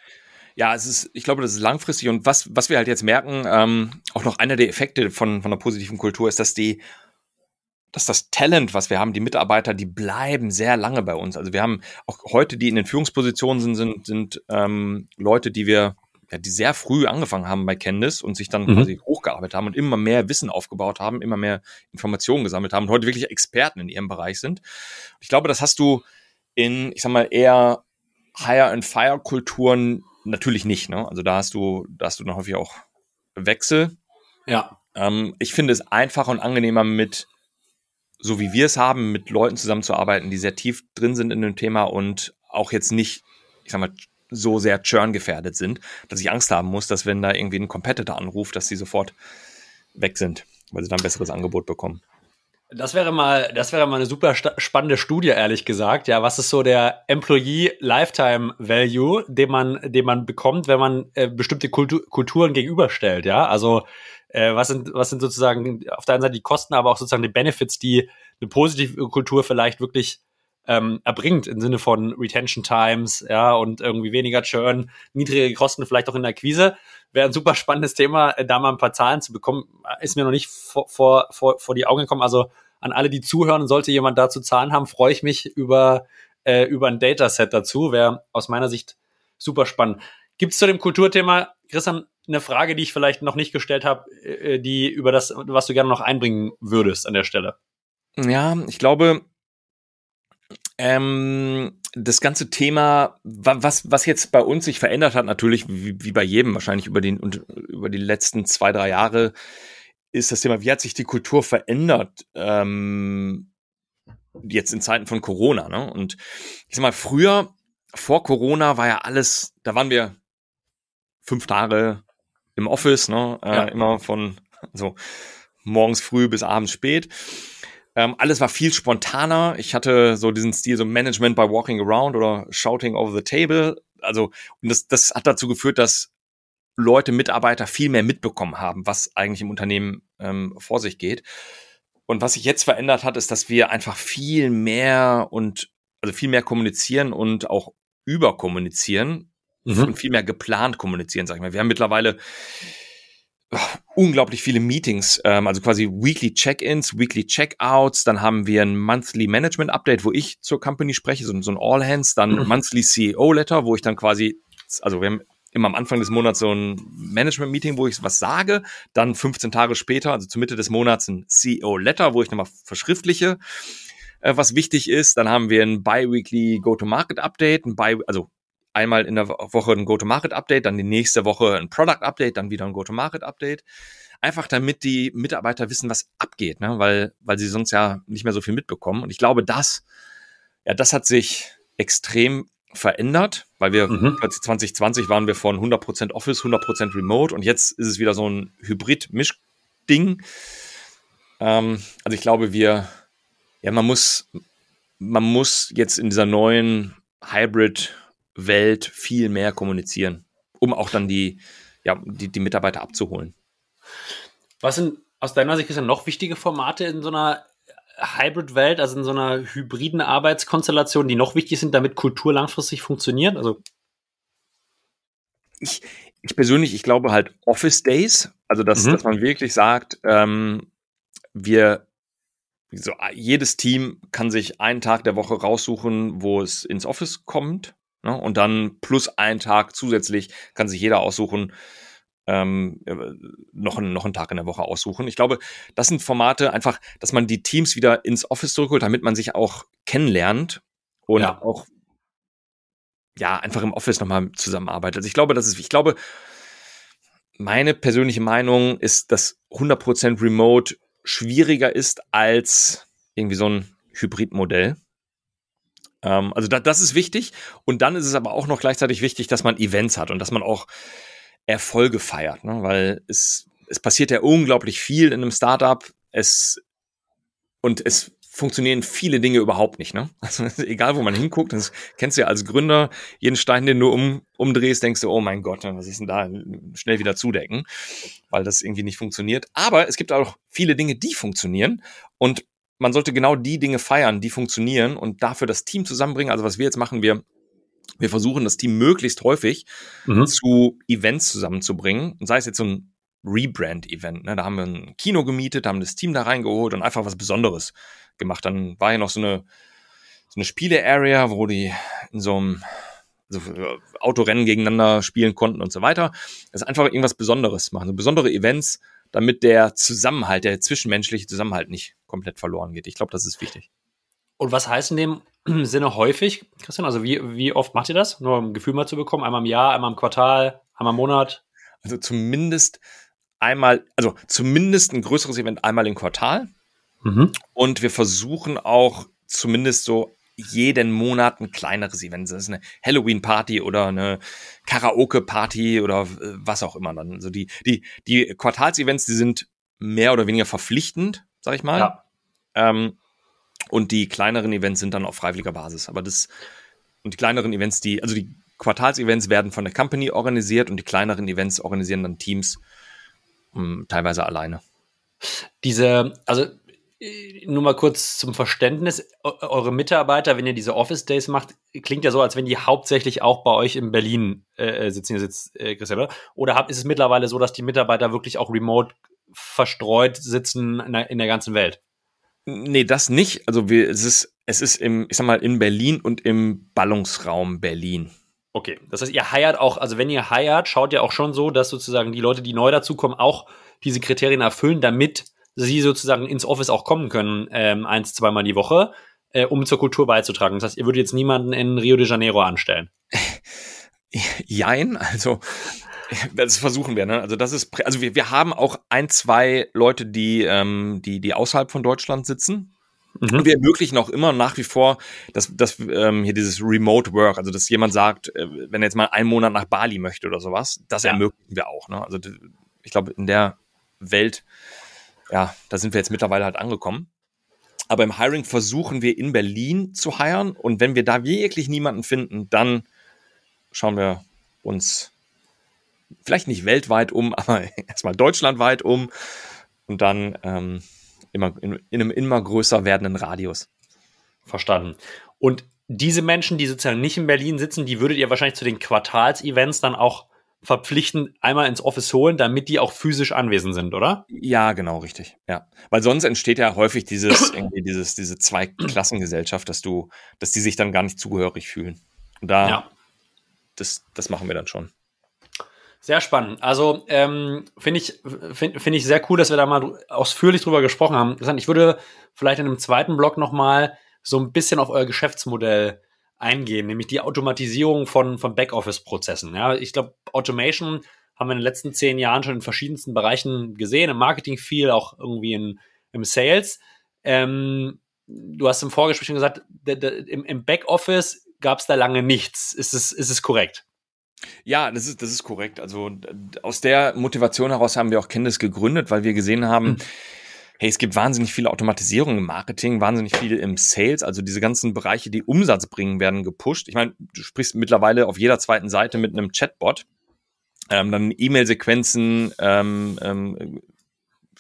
Ja, es ist, ich glaube, das ist langfristig und was, was wir halt jetzt merken, ähm, auch noch einer der Effekte von, von einer positiven Kultur ist, dass die, dass das Talent, was wir haben, die Mitarbeiter, die bleiben sehr lange bei uns. Also wir haben auch heute, die in den Führungspositionen sind, sind, sind ähm, Leute, die wir, ja, die sehr früh angefangen haben bei Candice und sich dann mhm. quasi hochgearbeitet haben und immer mehr Wissen aufgebaut haben, immer mehr Informationen gesammelt haben und heute wirklich Experten in ihrem Bereich sind. Ich glaube, das hast du in, ich sag mal, eher Hire-and-Fire-Kulturen natürlich nicht. Ne? Also da hast du, da hast du dann häufig auch Wechsel. Ja. Ähm, ich finde es einfacher und angenehmer mit, so wie wir es haben, mit Leuten zusammenzuarbeiten, die sehr tief drin sind in dem Thema und auch jetzt nicht, ich sag mal, so sehr Churn gefährdet sind, dass ich Angst haben muss, dass wenn da irgendwie ein Competitor anruft, dass sie sofort weg sind, weil sie dann ein besseres Angebot bekommen. Das wäre mal, das wäre mal eine super spannende Studie, ehrlich gesagt. Ja, was ist so der Employee Lifetime Value, den man, den man bekommt, wenn man äh, bestimmte Kultu Kulturen gegenüberstellt? Ja, also äh, was sind, was sind sozusagen auf der einen Seite die Kosten, aber auch sozusagen die Benefits, die eine positive Kultur vielleicht wirklich ähm, erbringt im Sinne von Retention Times, ja, und irgendwie weniger Churn, niedrige Kosten vielleicht auch in der Akquise. Wäre ein super spannendes Thema, äh, da mal ein paar Zahlen zu bekommen. Ist mir noch nicht vor, vor, vor, vor die Augen gekommen. Also an alle, die zuhören, sollte jemand dazu Zahlen haben, freue ich mich über, äh, über ein Dataset dazu. Wäre aus meiner Sicht super spannend. Gibt es zu dem Kulturthema, Christian, eine Frage, die ich vielleicht noch nicht gestellt habe, äh, die über das, was du gerne noch einbringen würdest an der Stelle? Ja, ich glaube, ähm, das ganze Thema, was, was jetzt bei uns sich verändert hat, natürlich, wie, wie bei jedem wahrscheinlich über, den, über die letzten zwei, drei Jahre, ist das Thema, wie hat sich die Kultur verändert? Ähm, jetzt in Zeiten von Corona. Ne? Und ich sag mal, früher, vor Corona, war ja alles, da waren wir fünf Tage im Office, ne? Äh, ja. immer von so morgens früh bis abends spät. Ähm, alles war viel spontaner. Ich hatte so diesen Stil, so Management by Walking Around oder Shouting over the Table. Also, und das, das hat dazu geführt, dass Leute, Mitarbeiter viel mehr mitbekommen haben, was eigentlich im Unternehmen ähm, vor sich geht. Und was sich jetzt verändert hat, ist, dass wir einfach viel mehr und also viel mehr kommunizieren und auch überkommunizieren mhm. und viel mehr geplant kommunizieren, sag ich mal. Wir haben mittlerweile unglaublich viele Meetings, ähm, also quasi Weekly Check-ins, Weekly Check-outs, dann haben wir ein Monthly Management Update, wo ich zur Company spreche, so, so ein All Hands, dann mhm. Monthly CEO Letter, wo ich dann quasi, also wir haben immer am Anfang des Monats so ein Management-Meeting, wo ich was sage, dann 15 Tage später, also zur Mitte des Monats ein CEO Letter, wo ich nochmal verschriftliche, äh, was wichtig ist, dann haben wir ein Bi-Weekly Go-to-Market Update, ein Bi also einmal in der Woche ein Go-to-Market-Update, dann die nächste Woche ein Product-Update, dann wieder ein Go-to-Market-Update. Einfach damit die Mitarbeiter wissen, was abgeht, ne? weil, weil sie sonst ja nicht mehr so viel mitbekommen. Und ich glaube, das, ja, das hat sich extrem verändert, weil wir mhm. 2020 waren wir von 100% Office, 100% Remote und jetzt ist es wieder so ein Hybrid-Misch-Ding. Ähm, also ich glaube, wir, ja, man muss, man muss jetzt in dieser neuen Hybrid Welt viel mehr kommunizieren, um auch dann die, ja, die, die Mitarbeiter abzuholen. Was sind aus deiner Sicht noch wichtige Formate in so einer Hybrid-Welt, also in so einer hybriden Arbeitskonstellation, die noch wichtig sind, damit Kultur langfristig funktioniert? Also ich, ich persönlich, ich glaube halt Office Days, also dass, mhm. dass man wirklich sagt, ähm, wir so, jedes Team kann sich einen Tag der Woche raussuchen, wo es ins Office kommt Ne? Und dann plus ein Tag zusätzlich kann sich jeder aussuchen, ähm, äh, noch, einen, noch einen Tag in der Woche aussuchen. Ich glaube, das sind Formate einfach, dass man die Teams wieder ins Office zurückholt, damit man sich auch kennenlernt und ja. auch ja einfach im Office nochmal zusammenarbeitet. Also ich glaube, das ist, ich glaube, meine persönliche Meinung ist, dass 100% Remote schwieriger ist als irgendwie so ein Hybridmodell. Ähm, also da, das ist wichtig. Und dann ist es aber auch noch gleichzeitig wichtig, dass man Events hat und dass man auch Erfolge feiert, ne? weil es, es passiert ja unglaublich viel in einem Startup. Es, und es funktionieren viele Dinge überhaupt nicht. Ne? <laughs> Also egal, wo man hinguckt, das kennst du ja als Gründer, jeden Stein, den du um, umdrehst, denkst du, oh mein Gott, was ist denn da? Schnell wieder zudecken, weil das irgendwie nicht funktioniert. Aber es gibt auch viele Dinge, die funktionieren. Und man sollte genau die Dinge feiern, die funktionieren und dafür das Team zusammenbringen. Also was wir jetzt machen, wir wir versuchen das Team möglichst häufig mhm. zu Events zusammenzubringen. Und sei es jetzt so ein Rebrand-Event. Ne? Da haben wir ein Kino gemietet, haben das Team da reingeholt und einfach was Besonderes gemacht. Dann war ja noch so eine, so eine Spiele-Area, wo die in so einem so Autorennen gegeneinander spielen konnten und so weiter. Das ist einfach irgendwas Besonderes machen. So besondere Events, damit der Zusammenhalt, der zwischenmenschliche Zusammenhalt nicht komplett verloren geht. Ich glaube, das ist wichtig. Und was heißt in dem <clears throat> Sinne häufig, Christian? Also wie, wie oft macht ihr das? Nur um ein Gefühl mal zu bekommen? Einmal im Jahr, einmal im Quartal, einmal im Monat? Also zumindest einmal, also zumindest ein größeres Event einmal im Quartal. Mhm. Und wir versuchen auch zumindest so jeden Monat ein kleineres Event. Das ist eine Halloween-Party oder eine Karaoke-Party oder äh, was auch immer dann. Also die, die, die Quartalsevents, die sind mehr oder weniger verpflichtend, sag ich mal. Ja. Ähm, und die kleineren Events sind dann auf freiwilliger Basis. Aber das, und die kleineren Events, die, also die Quartalsevents werden von der Company organisiert und die kleineren Events organisieren dann Teams, um, hm, teilweise alleine. Diese, also nur mal kurz zum Verständnis, eure Mitarbeiter, wenn ihr diese Office Days macht, klingt ja so, als wenn die hauptsächlich auch bei euch in Berlin äh, äh sitzen. Hier sitzt äh, Christian, oder? Oder ist es mittlerweile so, dass die Mitarbeiter wirklich auch remote verstreut sitzen in der, in der ganzen Welt? Nee, das nicht. Also wir, es ist, es ist im, ich sag mal, in Berlin und im Ballungsraum Berlin. Okay, das heißt, ihr heiert auch, also wenn ihr heiert, schaut ihr auch schon so, dass sozusagen die Leute, die neu dazukommen, auch diese Kriterien erfüllen, damit sie sozusagen ins Office auch kommen können, ähm, eins, zweimal die Woche, äh, um zur Kultur beizutragen. Das heißt, ihr würdet jetzt niemanden in Rio de Janeiro anstellen. <laughs> Jein, also das versuchen wir, ne? Also das ist, also wir, wir haben auch ein, zwei Leute, die, ähm, die, die außerhalb von Deutschland sitzen. Mhm. Und wir ermöglichen auch immer nach wie vor, dass, dass ähm, hier dieses Remote Work, also dass jemand sagt, äh, wenn er jetzt mal einen Monat nach Bali möchte oder sowas, das ja. ermöglichen wir auch. Ne? Also ich glaube, in der Welt ja, da sind wir jetzt mittlerweile halt angekommen. Aber im Hiring versuchen wir in Berlin zu hiren und wenn wir da wirklich niemanden finden, dann schauen wir uns vielleicht nicht weltweit um, <laughs> aber erstmal deutschlandweit um und dann ähm, immer in, in einem immer größer werdenden Radius. Verstanden. Und diese Menschen, die sozusagen nicht in Berlin sitzen, die würdet ihr wahrscheinlich zu den Quartalsevents dann auch verpflichtend einmal ins Office holen, damit die auch physisch anwesend sind, oder? Ja, genau, richtig. Ja. Weil sonst entsteht ja häufig dieses, <coughs> irgendwie dieses, diese Zweiklassengesellschaft, dass du, dass die sich dann gar nicht zugehörig fühlen. Und da, ja. das, das machen wir dann schon. Sehr spannend. Also ähm, finde ich, finde find ich sehr cool, dass wir da mal ausführlich drüber gesprochen haben. Ich würde vielleicht in einem zweiten Block nochmal so ein bisschen auf euer Geschäftsmodell eingehen, nämlich die Automatisierung von, von Backoffice-Prozessen. Ja, ich glaube, Automation haben wir in den letzten zehn Jahren schon in verschiedensten Bereichen gesehen, im Marketing viel, auch irgendwie in, im Sales. Ähm, du hast im Vorgespräch schon gesagt, im, im Backoffice gab es da lange nichts. Ist es, ist es korrekt? Ja, das ist, das ist korrekt. Also aus der Motivation heraus haben wir auch Kenntnis gegründet, weil wir gesehen haben, hm hey, es gibt wahnsinnig viele Automatisierungen im Marketing, wahnsinnig viel im Sales, also diese ganzen Bereiche, die Umsatz bringen, werden gepusht. Ich meine, du sprichst mittlerweile auf jeder zweiten Seite mit einem Chatbot, ähm, dann E-Mail-Sequenzen, ähm, ähm,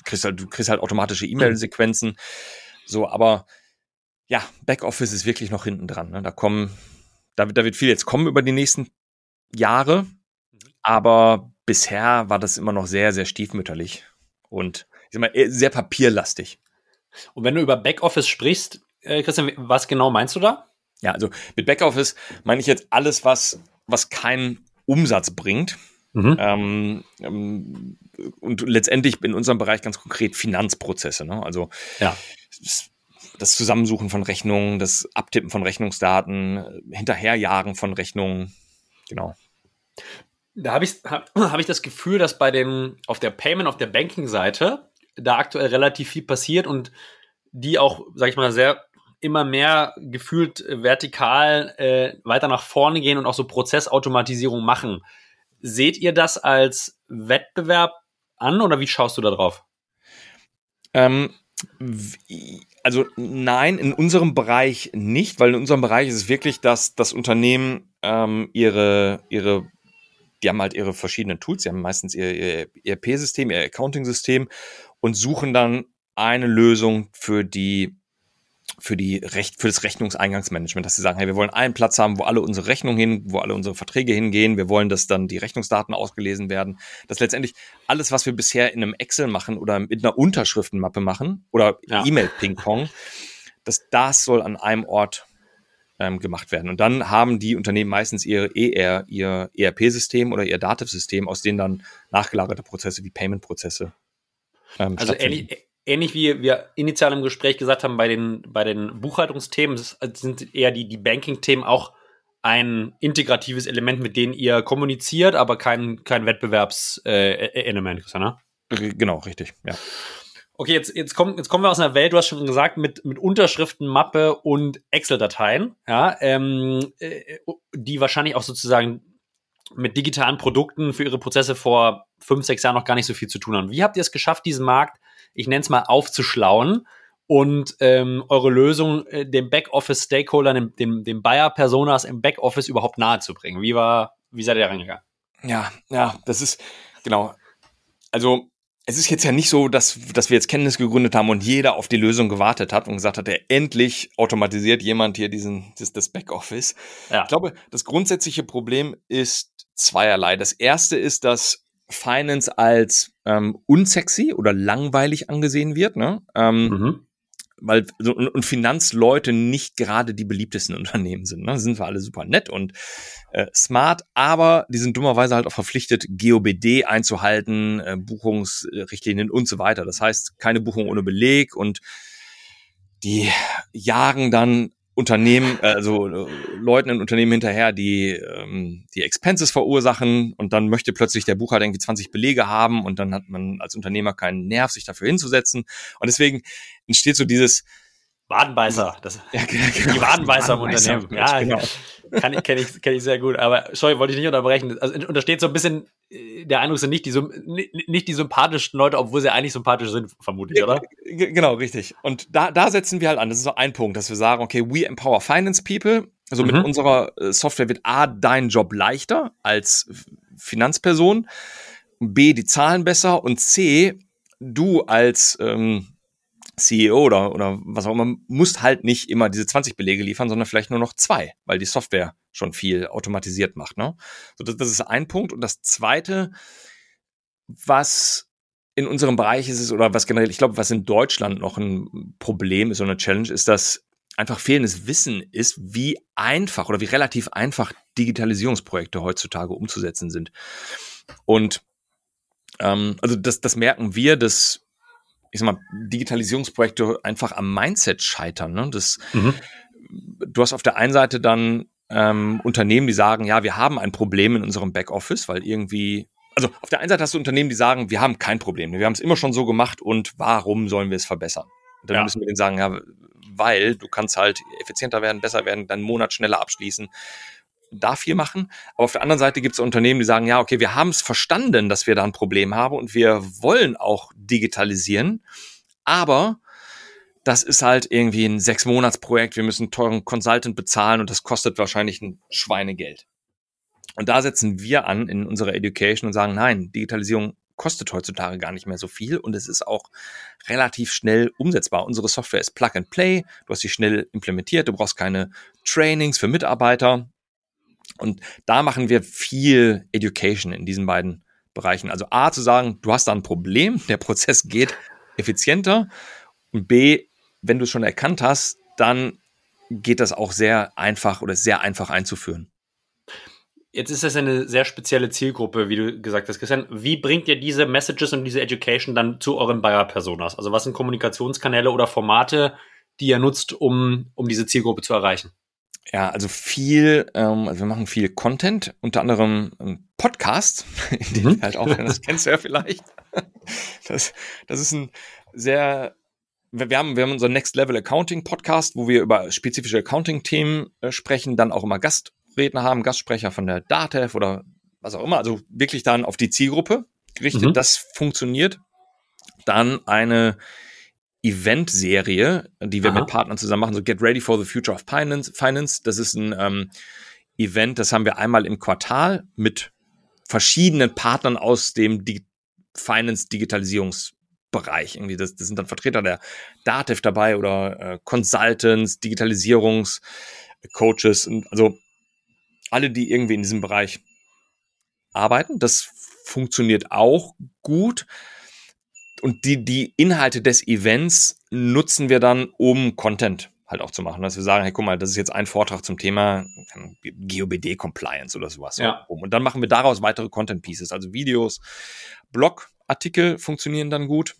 kriegst halt, du kriegst halt automatische E-Mail-Sequenzen, so, aber ja, Backoffice ist wirklich noch hinten dran. Ne? Da kommen, da, da wird viel jetzt kommen über die nächsten Jahre, aber bisher war das immer noch sehr, sehr stiefmütterlich. Und ich sag mal, sehr papierlastig. Und wenn du über Backoffice sprichst, äh, Christian, was genau meinst du da? Ja, also mit Backoffice meine ich jetzt alles, was, was keinen Umsatz bringt. Mhm. Ähm, ähm, und letztendlich in unserem Bereich ganz konkret Finanzprozesse. Ne? Also ja. das Zusammensuchen von Rechnungen, das Abtippen von Rechnungsdaten, Hinterherjagen von Rechnungen. Genau. Da habe ich, hab, <clears throat> hab ich das Gefühl, dass bei den, auf der Payment, auf der Banking-Seite da aktuell relativ viel passiert und die auch, sag ich mal, sehr immer mehr gefühlt vertikal äh, weiter nach vorne gehen und auch so Prozessautomatisierung machen. Seht ihr das als Wettbewerb an oder wie schaust du da drauf? Ähm, also nein, in unserem Bereich nicht, weil in unserem Bereich ist es wirklich, dass das Unternehmen ähm, ihre, ihre die haben halt ihre verschiedenen Tools, sie haben meistens ihr, ihr ERP-System, ihr Accounting-System und suchen dann eine Lösung für die für die Recht, für das Rechnungseingangsmanagement, dass sie sagen, hey, wir wollen einen Platz haben, wo alle unsere Rechnungen hin, wo alle unsere Verträge hingehen. Wir wollen, dass dann die Rechnungsdaten ausgelesen werden. Dass letztendlich alles, was wir bisher in einem Excel machen oder mit einer Unterschriftenmappe machen oder ja. E-Mail-Ping-Pong, dass das soll an einem Ort ähm, gemacht werden. Und dann haben die Unternehmen meistens ihr ER, ihr ERP-System oder ihr Dativ-System, aus denen dann nachgelagerte Prozesse wie Payment-Prozesse ähm, also ähnlich, ähnlich wie wir initial im Gespräch gesagt haben bei den, bei den Buchhaltungsthemen, sind eher die, die Banking-Themen auch ein integratives Element, mit denen ihr kommuniziert, aber kein, kein Wettbewerbselement, äh, ne? Genau, richtig, ja. Okay, jetzt, jetzt, kommen, jetzt kommen wir aus einer Welt, du hast schon gesagt, mit, mit Unterschriften, Mappe und Excel-Dateien, ja, ähm, äh, die wahrscheinlich auch sozusagen mit digitalen Produkten für ihre Prozesse vor fünf, sechs Jahren noch gar nicht so viel zu tun haben. Wie habt ihr es geschafft, diesen Markt, ich nenne es mal, aufzuschlauen und ähm, eure Lösung äh, dem Backoffice-Stakeholdern, dem, dem, dem Buyer-Personas im Backoffice überhaupt nahe zu bringen. Wie war, wie seid ihr da reingegangen? Ja, ja, das ist, genau. Also, es ist jetzt ja nicht so, dass, dass wir jetzt Kenntnis gegründet haben und jeder auf die Lösung gewartet hat und gesagt hat, ja, endlich automatisiert jemand hier diesen, das, das Backoffice. Ja. Ich glaube, das grundsätzliche Problem ist zweierlei. Das erste ist, dass Finance als ähm, unsexy oder langweilig angesehen wird. Ne? Ähm, mhm weil so, und Finanzleute nicht gerade die beliebtesten <laughs> Unternehmen sind. Ne? Sind wir alle super nett und äh, smart, aber die sind dummerweise halt auch verpflichtet, GOBD einzuhalten, äh, Buchungsrichtlinien und so weiter. Das heißt, keine Buchung ohne Beleg und die jagen dann Unternehmen, äh, also äh, Leuten in Unternehmen hinterher, die ähm, die Expenses verursachen und dann möchte plötzlich der Buchhalter irgendwie 20 Belege haben und dann hat man als Unternehmer keinen Nerv, sich dafür hinzusetzen. Und deswegen entsteht so dieses Wadenbeißer, das, ja, <laughs> genau, die Wadenbeißer im Unternehmen. Ja, genau. Kann ich, kenne ich, kenn ich sehr gut. Aber sorry, wollte ich nicht unterbrechen. Also untersteht so ein bisschen äh, der Eindruck sind nicht die, nicht die sympathischsten Leute, obwohl sie eigentlich sympathisch sind, vermutlich, oder? Genau, richtig. Und da, da setzen wir halt an. Das ist so ein Punkt, dass wir sagen, okay, we empower finance people. Also mhm. mit unserer äh, Software wird A, dein Job leichter als Finanzperson. B, die Zahlen besser. Und C, du als ähm, CEO oder, oder was auch immer, musst halt nicht immer diese 20 Belege liefern, sondern vielleicht nur noch zwei, weil die Software schon viel automatisiert macht. Ne? So, das, das ist ein Punkt. Und das zweite, was in unserem Bereich ist es, oder was generell, ich glaube, was in Deutschland noch ein Problem ist oder eine Challenge, ist, dass einfach fehlendes Wissen ist, wie einfach oder wie relativ einfach Digitalisierungsprojekte heutzutage umzusetzen sind. Und ähm, also das, das merken wir, dass ich sag mal, Digitalisierungsprojekte einfach am Mindset scheitern. Ne? Das, mhm. Du hast auf der einen Seite dann ähm, Unternehmen, die sagen, ja, wir haben ein Problem in unserem Backoffice, weil irgendwie, also auf der einen Seite hast du Unternehmen, die sagen, wir haben kein Problem, wir haben es immer schon so gemacht und warum sollen wir es verbessern? Und dann ja. müssen wir denen sagen, ja, weil du kannst halt effizienter werden, besser werden, deinen Monat schneller abschließen da viel machen. Aber auf der anderen Seite gibt es Unternehmen, die sagen, ja, okay, wir haben es verstanden, dass wir da ein Problem haben und wir wollen auch digitalisieren. Aber das ist halt irgendwie ein Sechs-Monats-Projekt. Wir müssen einen teuren Consultant bezahlen und das kostet wahrscheinlich ein Schweinegeld. Und da setzen wir an in unserer Education und sagen, nein, Digitalisierung kostet heutzutage gar nicht mehr so viel und es ist auch relativ schnell umsetzbar. Unsere Software ist Plug and Play, du hast sie schnell implementiert, du brauchst keine Trainings für Mitarbeiter. Und da machen wir viel Education in diesen beiden Bereichen. Also A zu sagen, du hast da ein Problem, <laughs> der Prozess geht effizienter. Und B, wenn du es schon erkannt hast, dann geht das auch sehr einfach oder sehr einfach einzuführen. Jetzt ist das eine sehr spezielle Zielgruppe, wie du gesagt hast, Christian. Wie bringt ihr diese Messages und diese Education dann zu euren Buyer-Personas? Also was sind Kommunikationskanäle oder Formate, die ihr nutzt, um, um diese Zielgruppe zu erreichen? Ja, also viel, ähm, also wir machen viel Content, unter anderem ähm, Podcast, <laughs> in dem mhm. halt auch, das kennst du ja vielleicht. <laughs> Das, das ist ein sehr, wir haben, wir haben unseren Next Level Accounting Podcast, wo wir über spezifische Accounting-Themen äh, sprechen, dann auch immer Gastredner haben, Gastsprecher von der DATEV oder was auch immer, also wirklich dann auf die Zielgruppe gerichtet. Mhm. Das funktioniert. Dann eine Event-Serie, die wir Aha. mit Partnern zusammen machen, so Get Ready for the Future of Finance. Finance. Das ist ein ähm, Event, das haben wir einmal im Quartal mit verschiedenen Partnern aus dem Di Finance-Digitalisierungsbereich. Irgendwie das, das sind dann Vertreter der Dativ dabei oder äh, Consultants, Digitalisierungscoaches, und also alle, die irgendwie in diesem Bereich arbeiten. Das funktioniert auch gut und die, die Inhalte des Events nutzen wir dann, um Content halt auch zu machen. Dass wir sagen, hey, guck mal, das ist jetzt ein Vortrag zum Thema GOBD Compliance oder sowas. Ja. Und dann machen wir daraus weitere Content Pieces, also Videos, Blogartikel funktionieren dann gut.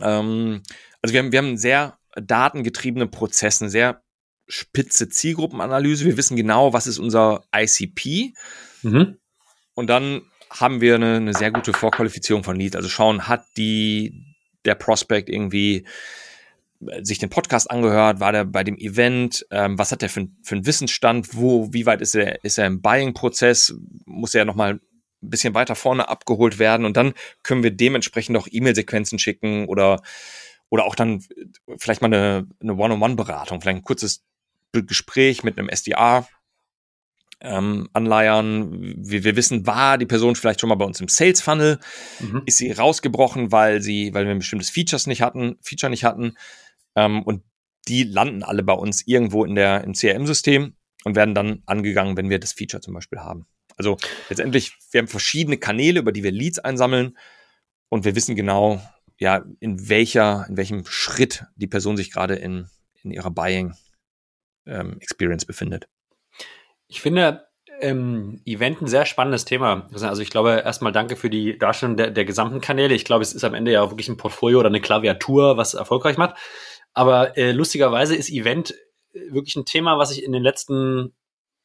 Ähm, also wir haben, wir haben sehr datengetriebenen Prozess, eine sehr spitze Zielgruppenanalyse. Wir wissen genau, was ist unser ICP. Mhm. Und dann haben wir eine, eine sehr gute Vorqualifizierung von Leads. Also schauen, hat die der Prospect irgendwie äh, sich den Podcast angehört, war der bei dem Event, ähm, was hat der für, für einen Wissensstand, wo, wie weit ist er, ist er im Buying-Prozess, muss er nochmal ein bisschen weiter vorne abgeholt werden? Und dann können wir dementsprechend auch E-Mail-Sequenzen schicken oder oder auch dann vielleicht mal eine, eine One-on-One-Beratung, vielleicht ein kurzes Gespräch mit einem SDR, ähm, anleiern. Wir, wir wissen, war die Person vielleicht schon mal bei uns im Sales Funnel? Mhm. Ist sie rausgebrochen, weil sie, weil wir ein bestimmtes Features nicht hatten, Feature nicht hatten? Ähm, und die landen alle bei uns irgendwo in der, im CRM-System und werden dann angegangen, wenn wir das Feature zum Beispiel haben. Also letztendlich, wir haben verschiedene Kanäle, über die wir Leads einsammeln und wir wissen genau, ja, in welcher, in welchem Schritt die Person sich gerade in, in ihrer Buying ähm, Experience befindet. Ich finde ähm, Event ein sehr spannendes Thema. Also ich glaube, erstmal danke für die Darstellung der, der gesamten Kanäle. Ich glaube, es ist am Ende ja wirklich ein Portfolio oder eine Klaviatur, was erfolgreich macht. Aber äh, lustigerweise ist Event äh, wirklich ein Thema, was ich in den letzten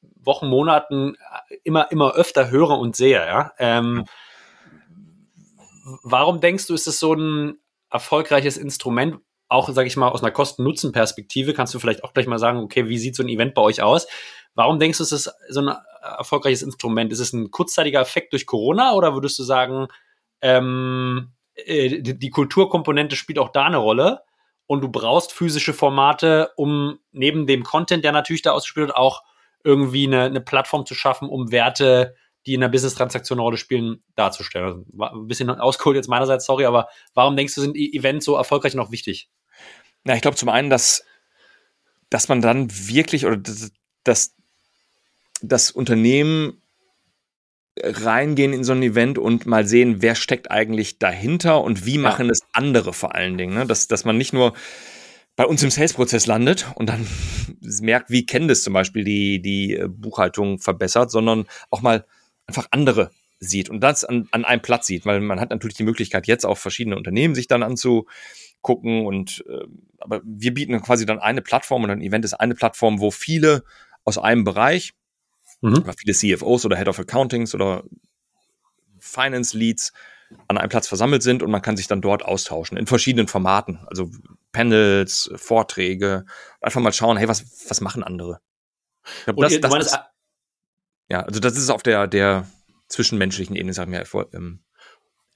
Wochen, Monaten äh, immer, immer öfter höre und sehe. Ja? Ähm, warum denkst du, ist es so ein erfolgreiches Instrument, auch, sage ich mal, aus einer Kosten-Nutzen-Perspektive? Kannst du vielleicht auch gleich mal sagen, okay, wie sieht so ein Event bei euch aus? Warum denkst du, ist es so ein erfolgreiches Instrument? Ist es ein kurzzeitiger Effekt durch Corona oder würdest du sagen, ähm, äh, die Kulturkomponente spielt auch da eine Rolle und du brauchst physische Formate, um neben dem Content, der natürlich da ausgespielt wird, auch irgendwie eine, eine Plattform zu schaffen, um Werte, die in der Business-Transaktion eine Rolle spielen, darzustellen. Also, ein bisschen ausgeholt jetzt meinerseits, sorry, aber warum denkst du, sind Events so erfolgreich und auch wichtig? Na, ich glaube zum einen, dass, dass man dann wirklich oder dass das Unternehmen reingehen in so ein Event und mal sehen, wer steckt eigentlich dahinter und wie machen ja. es andere vor allen Dingen. Ne? Dass, dass man nicht nur bei uns im Sales-Prozess landet und dann <laughs> merkt, wie Candice zum Beispiel die, die äh, Buchhaltung verbessert, sondern auch mal einfach andere sieht und das an, an einem Platz sieht, weil man hat natürlich die Möglichkeit, jetzt auch verschiedene Unternehmen sich dann anzugucken und äh, aber wir bieten quasi dann eine Plattform und ein Event ist eine Plattform, wo viele aus einem Bereich Mhm. Viele CFOs oder Head of Accountings oder Finance Leads an einem Platz versammelt sind und man kann sich dann dort austauschen in verschiedenen Formaten, also Panels, Vorträge, einfach mal schauen, hey, was, was machen andere? Glaub, das, das ist, ja, also das ist auf der, der zwischenmenschlichen Ebene, sagen wir. Ähm,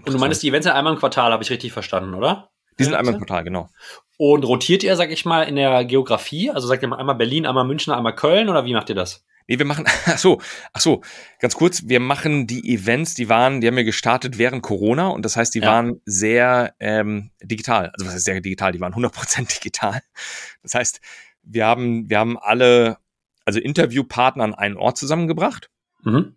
und du meinst, die Events sind einmal im Quartal, habe ich richtig verstanden, oder? Die sind einmal im Quartal, genau. Und rotiert ihr, sag ich mal, in der Geografie? Also sagt ihr mal einmal Berlin, einmal München, einmal Köln oder wie macht ihr das? Nee, wir machen, <laughs> ach so, ach so, ganz kurz, wir machen die Events, die waren, die haben wir gestartet während Corona und das heißt, die ja. waren sehr ähm, digital. Also was heißt sehr digital? Die waren 100% <laughs> digital. Das heißt, wir haben, wir haben alle, also Interviewpartner an einen Ort zusammengebracht. Mhm.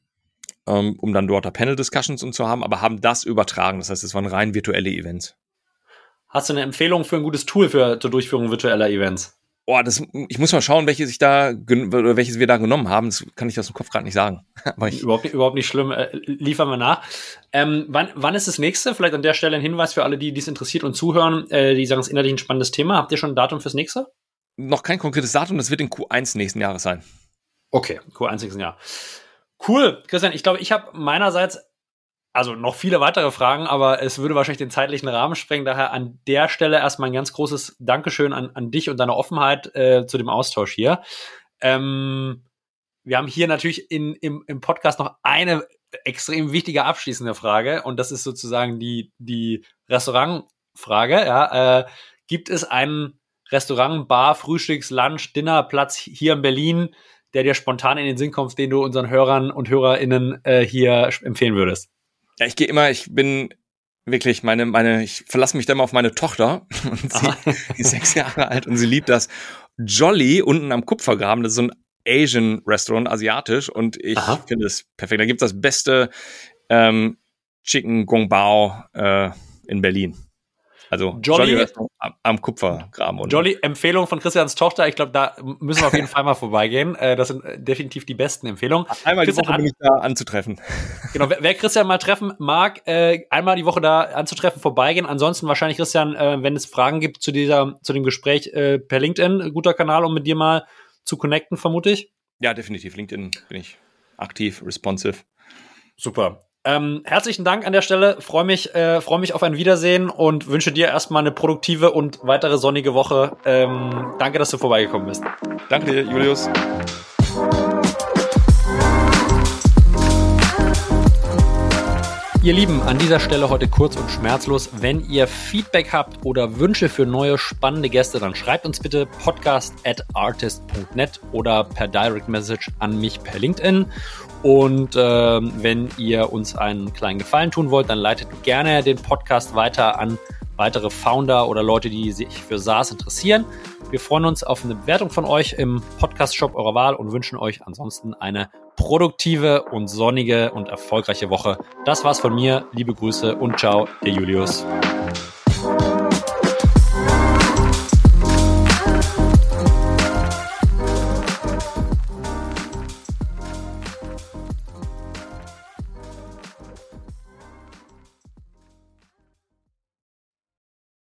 Ähm, um dann dort Panel-Discussions und zu haben, aber haben das übertragen. Das heißt, es waren rein virtuelle Events. Hast du eine Empfehlung für ein gutes Tool für zur Durchführung virtueller Events? Oh, das, ich muss mal schauen, welches ich da, welches wir da genommen haben. Das kann ich aus dem Kopf gerade nicht sagen. <laughs> Überhaupt, nicht, überhaupt nicht schlimm. Äh, liefern wir nach. Ähm, wann, wann ist das nächste? Vielleicht an der Stelle ein Hinweis für alle, die dies interessiert und zuhören, äh, die sagen, es ist innerlich ein spannendes Thema. Habt ihr schon ein Datum fürs nächste? Noch kein konkretes Datum. Das wird in Q1 nächsten Jahres sein. Okay, Q1 nächsten Jahr. Cool, Christian. Ich glaube, ich habe meinerseits also noch viele weitere Fragen, aber es würde wahrscheinlich den zeitlichen Rahmen sprengen. Daher an der Stelle erstmal ein ganz großes Dankeschön an, an dich und deine Offenheit äh, zu dem Austausch hier. Ähm, wir haben hier natürlich in, im, im Podcast noch eine extrem wichtige abschließende Frage und das ist sozusagen die, die Restaurantfrage. Ja, äh, gibt es einen Restaurant, Bar, Frühstücks, Lunch, Dinnerplatz hier in Berlin, der dir spontan in den Sinn kommt, den du unseren Hörern und HörerInnen äh, hier empfehlen würdest? Ja, ich gehe immer, ich bin wirklich meine, meine, ich verlasse mich da immer auf meine Tochter <laughs> und sie ist sechs Jahre alt und sie liebt das. Jolly unten am Kupfergraben, das ist so ein Asian Restaurant, asiatisch und ich finde es perfekt. Da gibt's das beste ähm, Chicken Gong Bao äh, in Berlin. Also Jolly, Jolly am, am Kupfergraben. Unten. Jolly, Empfehlung von Christians Tochter. Ich glaube, da müssen wir auf jeden <laughs> Fall mal vorbeigehen. Äh, das sind äh, definitiv die besten Empfehlungen. Einmal Christian die Woche bin ich da anzutreffen. <laughs> Genau, wer, wer Christian mal treffen mag, äh, einmal die Woche da anzutreffen, vorbeigehen. Ansonsten wahrscheinlich, Christian, wenn es Fragen gibt zu dieser, zu dem Gespräch per LinkedIn, guter Kanal, um mit dir mal zu connecten, vermute ich. Ja, definitiv. LinkedIn bin ich aktiv, responsive. Super. Ähm, herzlichen Dank an der Stelle. Freue mich, äh, freue mich auf ein Wiedersehen und wünsche dir erstmal eine produktive und weitere sonnige Woche. Ähm, danke, dass du vorbeigekommen bist. Danke dir, Julius. Ihr Lieben, an dieser Stelle heute kurz und schmerzlos. Wenn ihr Feedback habt oder Wünsche für neue spannende Gäste, dann schreibt uns bitte podcast at artist.net oder per Direct Message an mich per LinkedIn. Und äh, wenn ihr uns einen kleinen Gefallen tun wollt, dann leitet gerne den Podcast weiter an weitere Founder oder Leute, die sich für SaaS interessieren. Wir freuen uns auf eine Bewertung von euch im Podcast-Shop eurer Wahl und wünschen euch ansonsten eine produktive und sonnige und erfolgreiche Woche. Das war's von mir. Liebe Grüße und ciao, der Julius.